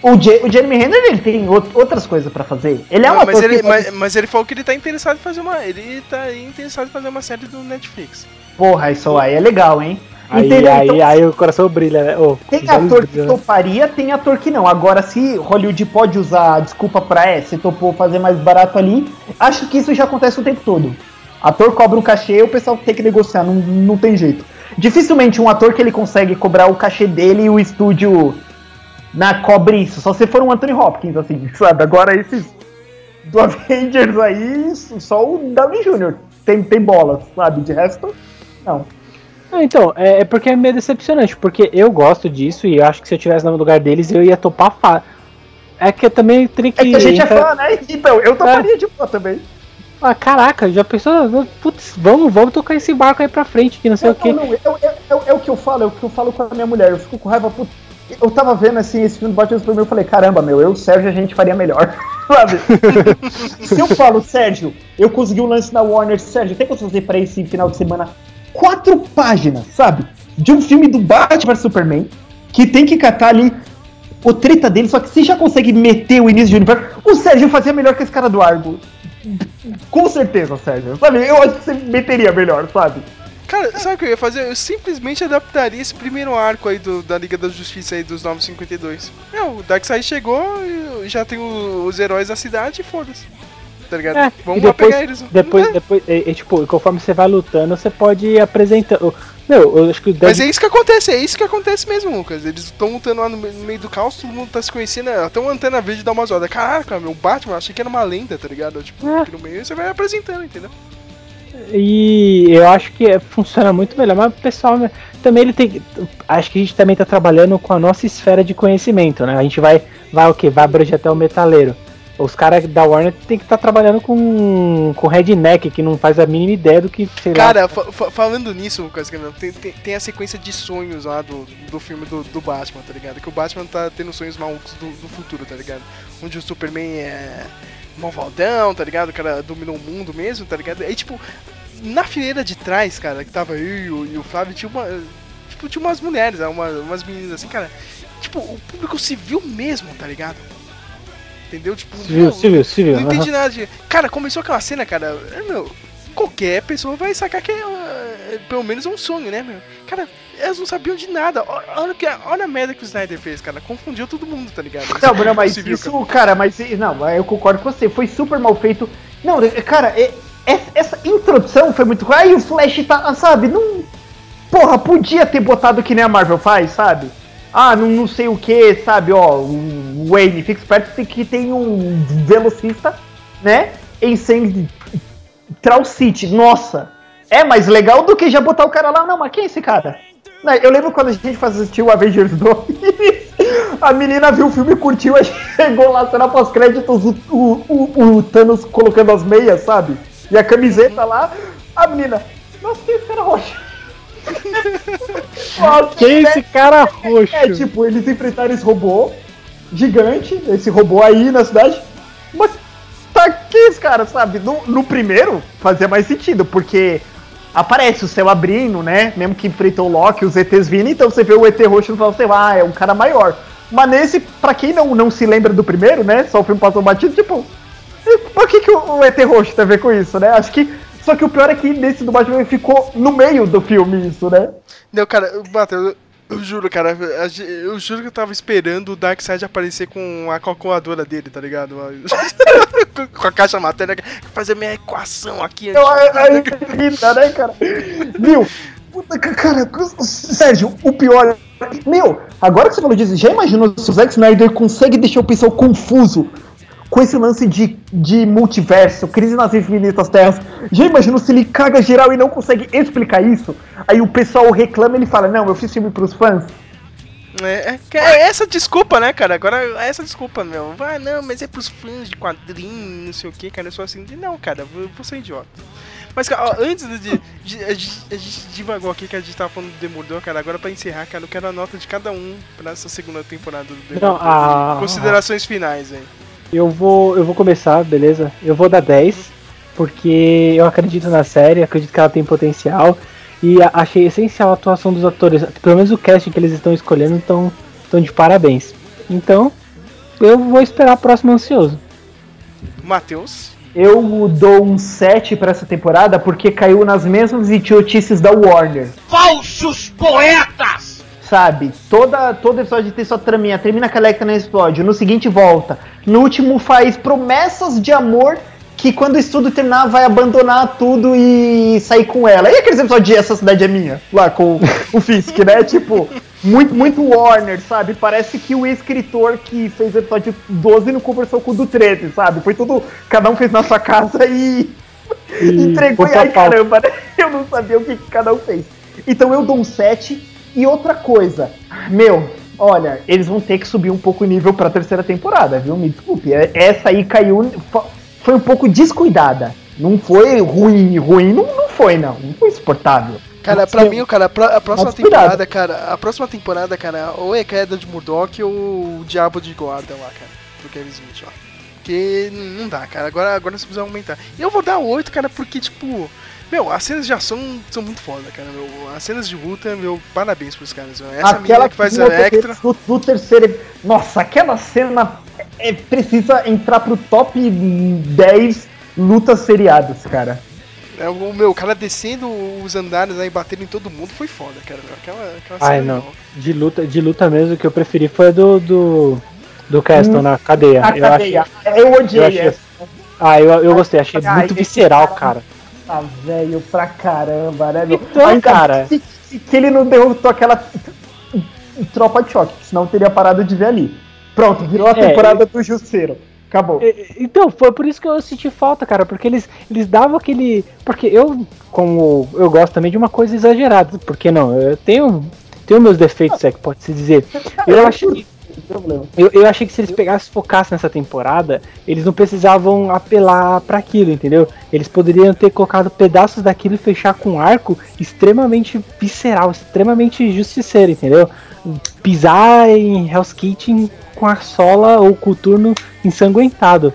Speaker 2: O, Je o Jeremy Renner, ele tem out- outras coisas pra fazer. Ele é um
Speaker 1: Não,
Speaker 2: ator
Speaker 1: mas, ele,
Speaker 2: que pode-
Speaker 1: mas, mas ele falou que ele tá interessado em fazer uma. Ele tá interessado em fazer uma série do Netflix.
Speaker 2: Porra, isso aí é legal, hein?
Speaker 6: Aí,
Speaker 2: Entendeu?
Speaker 6: aí,
Speaker 2: Então,
Speaker 6: aí o coração brilha, né? Ô,
Speaker 2: Tem ator que
Speaker 6: né?
Speaker 2: toparia, tem ator que não. Agora, se Hollywood pode usar desculpa pra é, se topou fazer mais barato ali, acho que isso já acontece o tempo todo. Ator cobra um cachê, o pessoal tem que negociar, não, não tem jeito. Dificilmente um ator que ele consegue cobrar o cachê dele e o estúdio na cobre isso. Só se for um Anthony Hopkins, assim, sabe? Agora esses do Avengers aí, só o Downey Jr. tem, tem bolas, sabe? De resto, não.
Speaker 6: Ah, então, é, é porque é meio decepcionante, porque eu gosto disso e eu acho que se eu tivesse no lugar deles eu ia topar fa... É que eu também teria que.
Speaker 2: É que a gente é
Speaker 6: entrar-
Speaker 2: fã, né? Então, eu toparia de boa também.
Speaker 6: Ah, caraca, já pensou? Putz, vamos, vamos tocar esse barco aí pra frente, que não sei o que.
Speaker 2: Não, não, é, é- é- é o que eu falo, é o que eu falo com a minha mulher. Eu fico com raiva, puta. Eu tava vendo assim esse filme do Batman Superman, eu falei, caramba, meu, eu o Sérgio a gente faria melhor. Sabe? Se eu falo, Sérgio, eu consegui um lance na Warner, Sérgio, tem que fazer pra esse final de semana quatro páginas, sabe? De um filme do Batman vs Superman, que tem que catar ali o treta dele, só que você já consegue meter o início de universo. O Sérgio fazia melhor que esse cara do Argo. Com certeza, Sérgio. Sabe? Eu acho que você meteria melhor, sabe?
Speaker 1: Cara, sabe o que eu ia fazer? Eu simplesmente adaptaria esse primeiro arco aí do, da Liga da Justiça aí dos 952. É, o Darkseid chegou já tem o- os heróis da cidade e foda-se. Tá ligado?
Speaker 6: É,
Speaker 1: Vamos
Speaker 6: e depois,
Speaker 1: pegar eles.
Speaker 6: depois, depois é, é, tipo, conforme você vai lutando, você pode ir apresentando. Meu, eu acho que o
Speaker 1: Mas é isso que acontece, é isso que acontece mesmo, Lucas. Eles estão lutando lá no me- no meio do caos, todo mundo tá se conhecendo, é, até uma antena verde dá uma zoada. Caraca, meu Batman, eu achei que era uma lenda, tá ligado? Tipo,
Speaker 6: É.
Speaker 1: aqui no meio você vai apresentando, entendeu?
Speaker 6: E eu acho que é- funciona muito melhor, mas o pessoal também ele tem. Acho que a gente também tá trabalhando com a nossa esfera de conhecimento, né? A gente vai, vai o quê? Vai abranger até o metaleiro. Os caras da Warner tem que estar trabalhando com, com redneck, que não faz a mínima ideia do que.
Speaker 1: Cara, fa- fa- falando nisso, Lucas, tem, tem, tem a sequência de sonhos lá do, do filme do, do Batman, tá ligado? Que o Batman tá tendo sonhos malucos do, do futuro, tá ligado? Onde o Superman é malvadão, tá ligado? O cara dominou o mundo mesmo, tá ligado? Aí, tipo, na fileira de trás, cara, que tava eu e o, Flávio, tinha uma. Tipo, tinha umas mulheres, né, uma, umas meninas assim, cara. Tipo, o público civil mesmo, tá ligado? Entendeu? Tipo,
Speaker 6: Civil,
Speaker 1: meu,
Speaker 6: civil, civil.
Speaker 1: não entendi nada de. Cara, começou aquela cena, cara. é, Meu, qualquer pessoa vai sacar que é, é, pelo menos é um sonho, né, meu? Cara, elas não sabiam de nada. Olha, que, olha a merda que o Snyder fez, cara. Confundiu todo mundo, tá ligado?
Speaker 2: Não, Bruno, mas
Speaker 1: Civil,
Speaker 2: isso, cara. mas não, eu concordo com você, foi super mal feito. Não, cara, é- é- essa introdução foi muito. Aí o Flash tá, sabe, não. Porra, podia ter botado que nem a Marvel faz, sabe? Ah, não, não sei o que, sabe, ó, o Wayne, fica esperto que tem um velocista, né? Em Central City. Nossa, é mais legal do que já botar o cara lá. Não, mas quem é esse cara? Eu lembro quando a gente assistiu Avengers 2, a menina viu o filme e curtiu, aí chegou lá, cena pós-créditos, o, o, o, o Thanos colocando as meias, sabe? E a camiseta lá, a menina, nossa, que cara roxo.
Speaker 6: Quem é
Speaker 2: né?
Speaker 6: esse cara roxo?
Speaker 2: É, tipo, eles enfrentaram esse robô gigante, esse robô aí na cidade. Mas tá aqui esse cara, sabe? No, no primeiro fazia mais sentido, porque aparece o céu abrindo, né? Mesmo que enfrentou o Loki, os ETs vindo, então você vê o ET roxo e fala, você ah, é um cara maior. Mas nesse, pra quem não, não se lembra do primeiro, né? Só o filme passou batido, tipo, por que, que o, o ET roxo tem a ver com isso, né? Acho que. Só que o pior é que nesse do Batman ficou no meio do filme isso, né?
Speaker 1: Não, cara, Matheus, eu, juro, cara, eu juro que eu tava esperando o Darkseid aparecer com a calculadora dele, tá ligado? Com- a caixa matéria, fazer minha equação aqui.
Speaker 2: Eu, aí né, cara? Viu? Puta, ca- cara, Sérgio, o pior. Meu, agora que você falou disso, já imaginou se o Zack Snyder consegue deixar o pessoal confuso com esse lance de, de multiverso, crise nas infinitas terras? Já imaginou se ele caga geral e não consegue explicar isso? Aí o pessoal reclama e ele fala: Não, eu fiz filme pros fãs.
Speaker 1: É, é, é essa desculpa, né, cara? Agora é essa desculpa, meu. Vai, não, mas é pros fãs de quadrinhos, não sei o que, cara. Eu sou assim, não, cara, eu vou ser idiota. Mas, cara, ó, antes de, de- a, gente, a gente divagou aqui que a gente tava falando do Demolidor, cara. Agora pra encerrar, cara, eu quero a nota de cada um pra essa segunda temporada do Demolidor.
Speaker 6: Não, a-
Speaker 1: Considerações finais, hein?
Speaker 6: Eu vou, eu vou começar, beleza? Eu vou dar 10, porque eu acredito na série, acredito que ela tem potencial. E achei essencial a atuação dos atores. Pelo menos o casting que eles estão escolhendo estão, estão de parabéns. Então, eu vou esperar a próxima ansioso.
Speaker 1: Matheus.
Speaker 2: Eu dou um 7 pra essa temporada porque caiu nas mesmas idiotices da Warner.
Speaker 5: Falsos poetas!
Speaker 2: Sabe? Toda, todo episódio tem sua traminha. Termina que a Electra não explode. No seguinte volta. No último faz promessas de amor que quando o estudo terminar vai abandonar tudo e sair com ela. E aqueles episódios de Essa Cidade é Minha? Lá com o Fisk, né? Tipo, muito, muito Warner, sabe? Parece que o escritor que fez o episódio 12 não conversou com o do 13, sabe? Foi tudo... Cada um fez na sua casa e...
Speaker 6: E
Speaker 2: Entregou e
Speaker 6: botou a
Speaker 2: ai
Speaker 6: pau.
Speaker 2: caramba, né? Eu não sabia o que, que cada um fez. Então eu dou um 7. E outra coisa, meu, olha, eles vão ter que subir um pouco o nível pra terceira temporada, viu? Me desculpe. é- Essa aí caiu. fo- Foi um pouco descuidada. Não foi ruim, ruim. Não, não foi, não. Não foi insuportável.
Speaker 1: Cara, pra mim, cara, a pró- a próxima temporada, cara, a próxima temporada, cara, ou é queda de Murdoch ou o Diabo de Gordon lá, cara, do Kevin Smith, ó. Porque não dá, cara, agora, agora você precisa aumentar. E eu vou dar 8, cara, porque, tipo, meu, as cenas de ação são muito foda, cara, meu. As cenas de luta, meu, parabéns pros caras, meu. Essa menina que faz a Electra.
Speaker 2: Do, do terceiro. Nossa, aquela cena é, precisa entrar pro top 10 lutas seriadas, cara.
Speaker 1: É, o meu, o cara descendo os andares aí, batendo em todo mundo, foi foda, cara, meu. Aquela, aquela cena
Speaker 6: Ai, não.
Speaker 1: legal.
Speaker 6: De luta, de luta mesmo, que eu preferi foi a do. do. do Castle
Speaker 2: Hum,
Speaker 6: na cadeia.
Speaker 2: A
Speaker 6: eu
Speaker 2: cadeia.
Speaker 6: achei.
Speaker 2: Eu odiei
Speaker 6: eu achei-
Speaker 2: essa.
Speaker 6: Ah, eu, eu gostei, achei
Speaker 2: Ai,
Speaker 6: muito visceral, cara.
Speaker 2: Tá velho pra caramba, né, meu?
Speaker 6: Então, cara.
Speaker 2: Que, que ele não derrotou aquela tropa de choque, senão teria parado de ver ali. Pronto, virou a
Speaker 6: É,
Speaker 2: temporada do Jusceiro. Acabou.
Speaker 6: Então, foi por isso que eu senti falta, cara, porque eles, eles davam aquele. Porque eu, como eu gosto também de uma coisa exagerada, porque não? Eu tenho, tenho meus defeitos, é que pode se dizer. Eu achei que. Eu, eu achei que se eles pegassem e focassem nessa temporada, eles não precisavam apelar pra aquilo, entendeu? Eles poderiam ter colocado pedaços daquilo e fechar com um arco extremamente visceral, extremamente justiceiro, entendeu? Pisar em Hell's Kitchen com a sola ou coturno ensanguentado.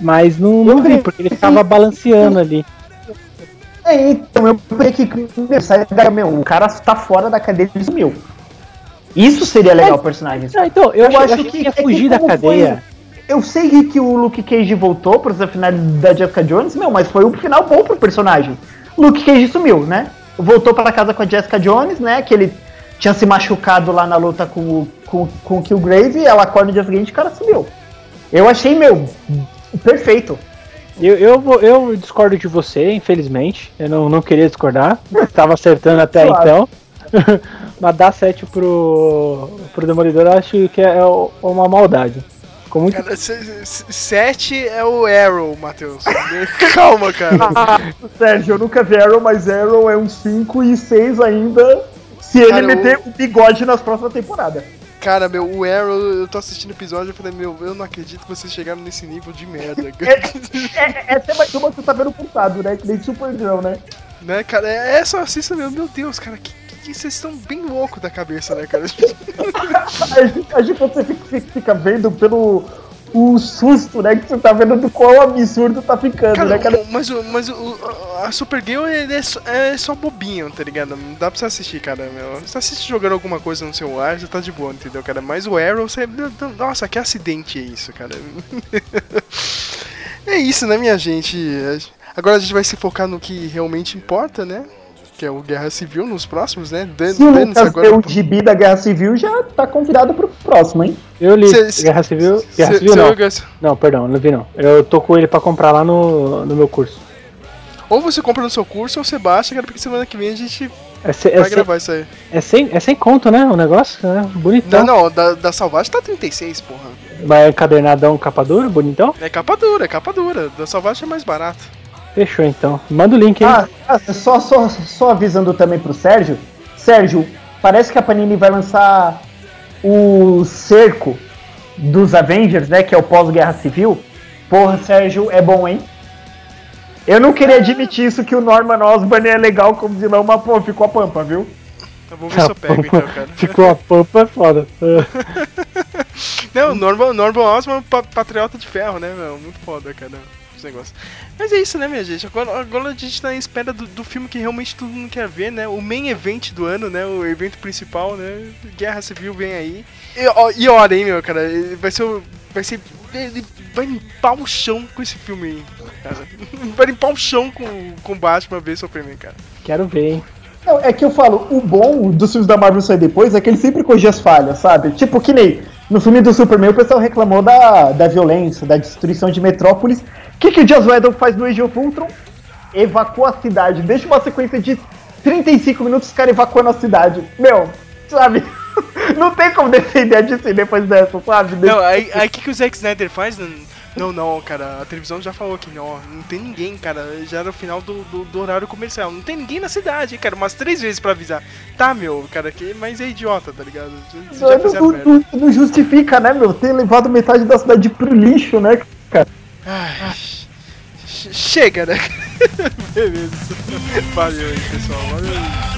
Speaker 6: Mas não, não vi, porque ele ficava balanceando ali.
Speaker 2: É, então eu pensei que meu, sai da- meu, o cara tá fora da cadeia e sumiu. Isso seria legal o personagem.
Speaker 6: Não, então, eu, eu achei que ia
Speaker 2: é que
Speaker 6: fugir da cadeia.
Speaker 2: foi- eu sei que o Luke Cage voltou para essa final da Jessica Jones, meu, mas foi um final bom pro personagem. Luke Cage sumiu, né? Voltou para casa com a Jessica Jones, né? Que ele tinha se machucado lá na luta com, o- com, com o Killgrave, ela acorda no dia seguinte e o cara sumiu. Eu achei, meu, perfeito.
Speaker 6: Eu, eu, vou, eu discordo de você, infelizmente. Eu não, não queria discordar. Tava acertando até
Speaker 2: Suave.
Speaker 6: então. Mas dar 7 pro, pro Demolidor eu acho que é uma maldade. Ficou muito.
Speaker 1: Cara, 7 é o Arrow, Matheus. Calma, cara.
Speaker 2: Sérgio, eu nunca vi Arrow, mas Arrow é um 5 e 6 ainda. Se ele
Speaker 1: Cara,
Speaker 2: meter o bigode nas próximas temporadas.
Speaker 1: Cara, meu, o Arrow, eu tô assistindo o episódio e falei, meu, eu não acredito que vocês chegaram nesse nível de merda.
Speaker 2: É, essa é mais uma que você tá vendo pulsado, né? Que nem Supergirl, né?
Speaker 1: né, cara, é é só assista, meu, meu Deus, cara, que, que, vocês estão bem loucos da cabeça, né, cara?
Speaker 2: A gente, a gente você fica, fica vendo pelo o susto, né? Que você tá vendo do qual absurdo tá ficando,
Speaker 1: Cara,
Speaker 2: né, cara?
Speaker 1: mas, o- mas o- a Supergirl ele é, só, é só bobinho, tá ligado? Não dá pra você assistir, cara, meu. Você assiste jogando alguma coisa no celular, você tá de boa, entendeu, cara? Mas o Arrow, você... Nossa, que acidente é isso, cara? é isso, né, minha gente? Agora a gente vai se focar no que realmente importa, né? Que é o Guerra Civil nos próximos, né? Dan-
Speaker 2: Se o
Speaker 1: dane-se
Speaker 2: Lucas
Speaker 1: agora
Speaker 2: deu o gibi da Guerra Civil, já tá convidado pro próximo, hein?
Speaker 6: Eu li
Speaker 1: Cê-
Speaker 6: Guerra Civil. Guerra
Speaker 1: cê-
Speaker 6: Civil
Speaker 1: cê
Speaker 6: não. Não, perdão, não vi não. Eu tô com ele pra comprar lá no, no meu curso.
Speaker 1: Ou você compra no seu curso ou você baixa, cara, porque semana que vem a gente
Speaker 6: É, se- é,
Speaker 1: vai
Speaker 6: sem,
Speaker 1: gravar isso aí.
Speaker 6: é, sem, é sem conto, né? O negócio, né? Bonitão.
Speaker 1: Não, não, da, da Salvagem tá 36, porra.
Speaker 6: Vai encadernadão, capa dura, bonitão?
Speaker 1: É capa dura, é capa dura. Da Salvagem é mais barato.
Speaker 6: Fechou então. Manda o link aí.
Speaker 2: Ah, ah, só, só, só avisando também pro Sérgio. Sérgio, parece que a Panini vai lançar o cerco dos Avengers, né? Que é o pós-guerra civil. Porra, Sérgio, é bom, hein? Eu não queria admitir isso que o Norman Osborn é legal como vilão, mas pô, ficou a pampa, viu?
Speaker 1: Eu vou ver se eu pego então, cara.
Speaker 6: Ficou a pampa é foda.
Speaker 1: Não, Norman, Norman Osborn, pa- patriota de ferro, né, meu? Muito foda, cara. Esse negócio. Mas é isso, né, minha gente? Agora, agora a gente tá em espera do, do filme que realmente todo mundo quer ver, né? O main event do ano, né? O evento principal, né? Guerra Civil vem aí. E, ó, e olha, hein, meu, cara? ele Vai ser. o- Vai ser. Ele vai limpar o chão com esse filme aí, cara. Vai limpar o chão com, com Batman vs Superman, cara.
Speaker 6: Quero ver, hein?
Speaker 2: Não, é que eu falo, o bom dos filmes da Marvel sair depois é que ele sempre corrige as falhas, sabe? Tipo, que nem no filme do Superman o pessoal reclamou da, da violência, da destruição de Metrópolis. O que, que o Joss Whedon faz no Age of Ultron? Evacua a cidade. Deixa uma sequência de 35 minutos os caras evacuando a cidade. Meu, sabe? Não tem como defender a DC depois dessa, sabe?
Speaker 1: Não, aí o que, que o Zack Snyder faz? Não, não, cara, a televisão já falou que não, não tem ninguém, cara. Já era o final do, do, do horário comercial. Não tem ninguém na cidade, cara, umas três vezes pra avisar. Tá, meu, cara, que, mas é idiota, tá ligado?
Speaker 2: Não, não, não- não justifica, né, meu? Ter levado metade da cidade pro lixo, né, cara?
Speaker 1: Chega, né? Beleza. Valeu aí, pessoal. Valeu aí.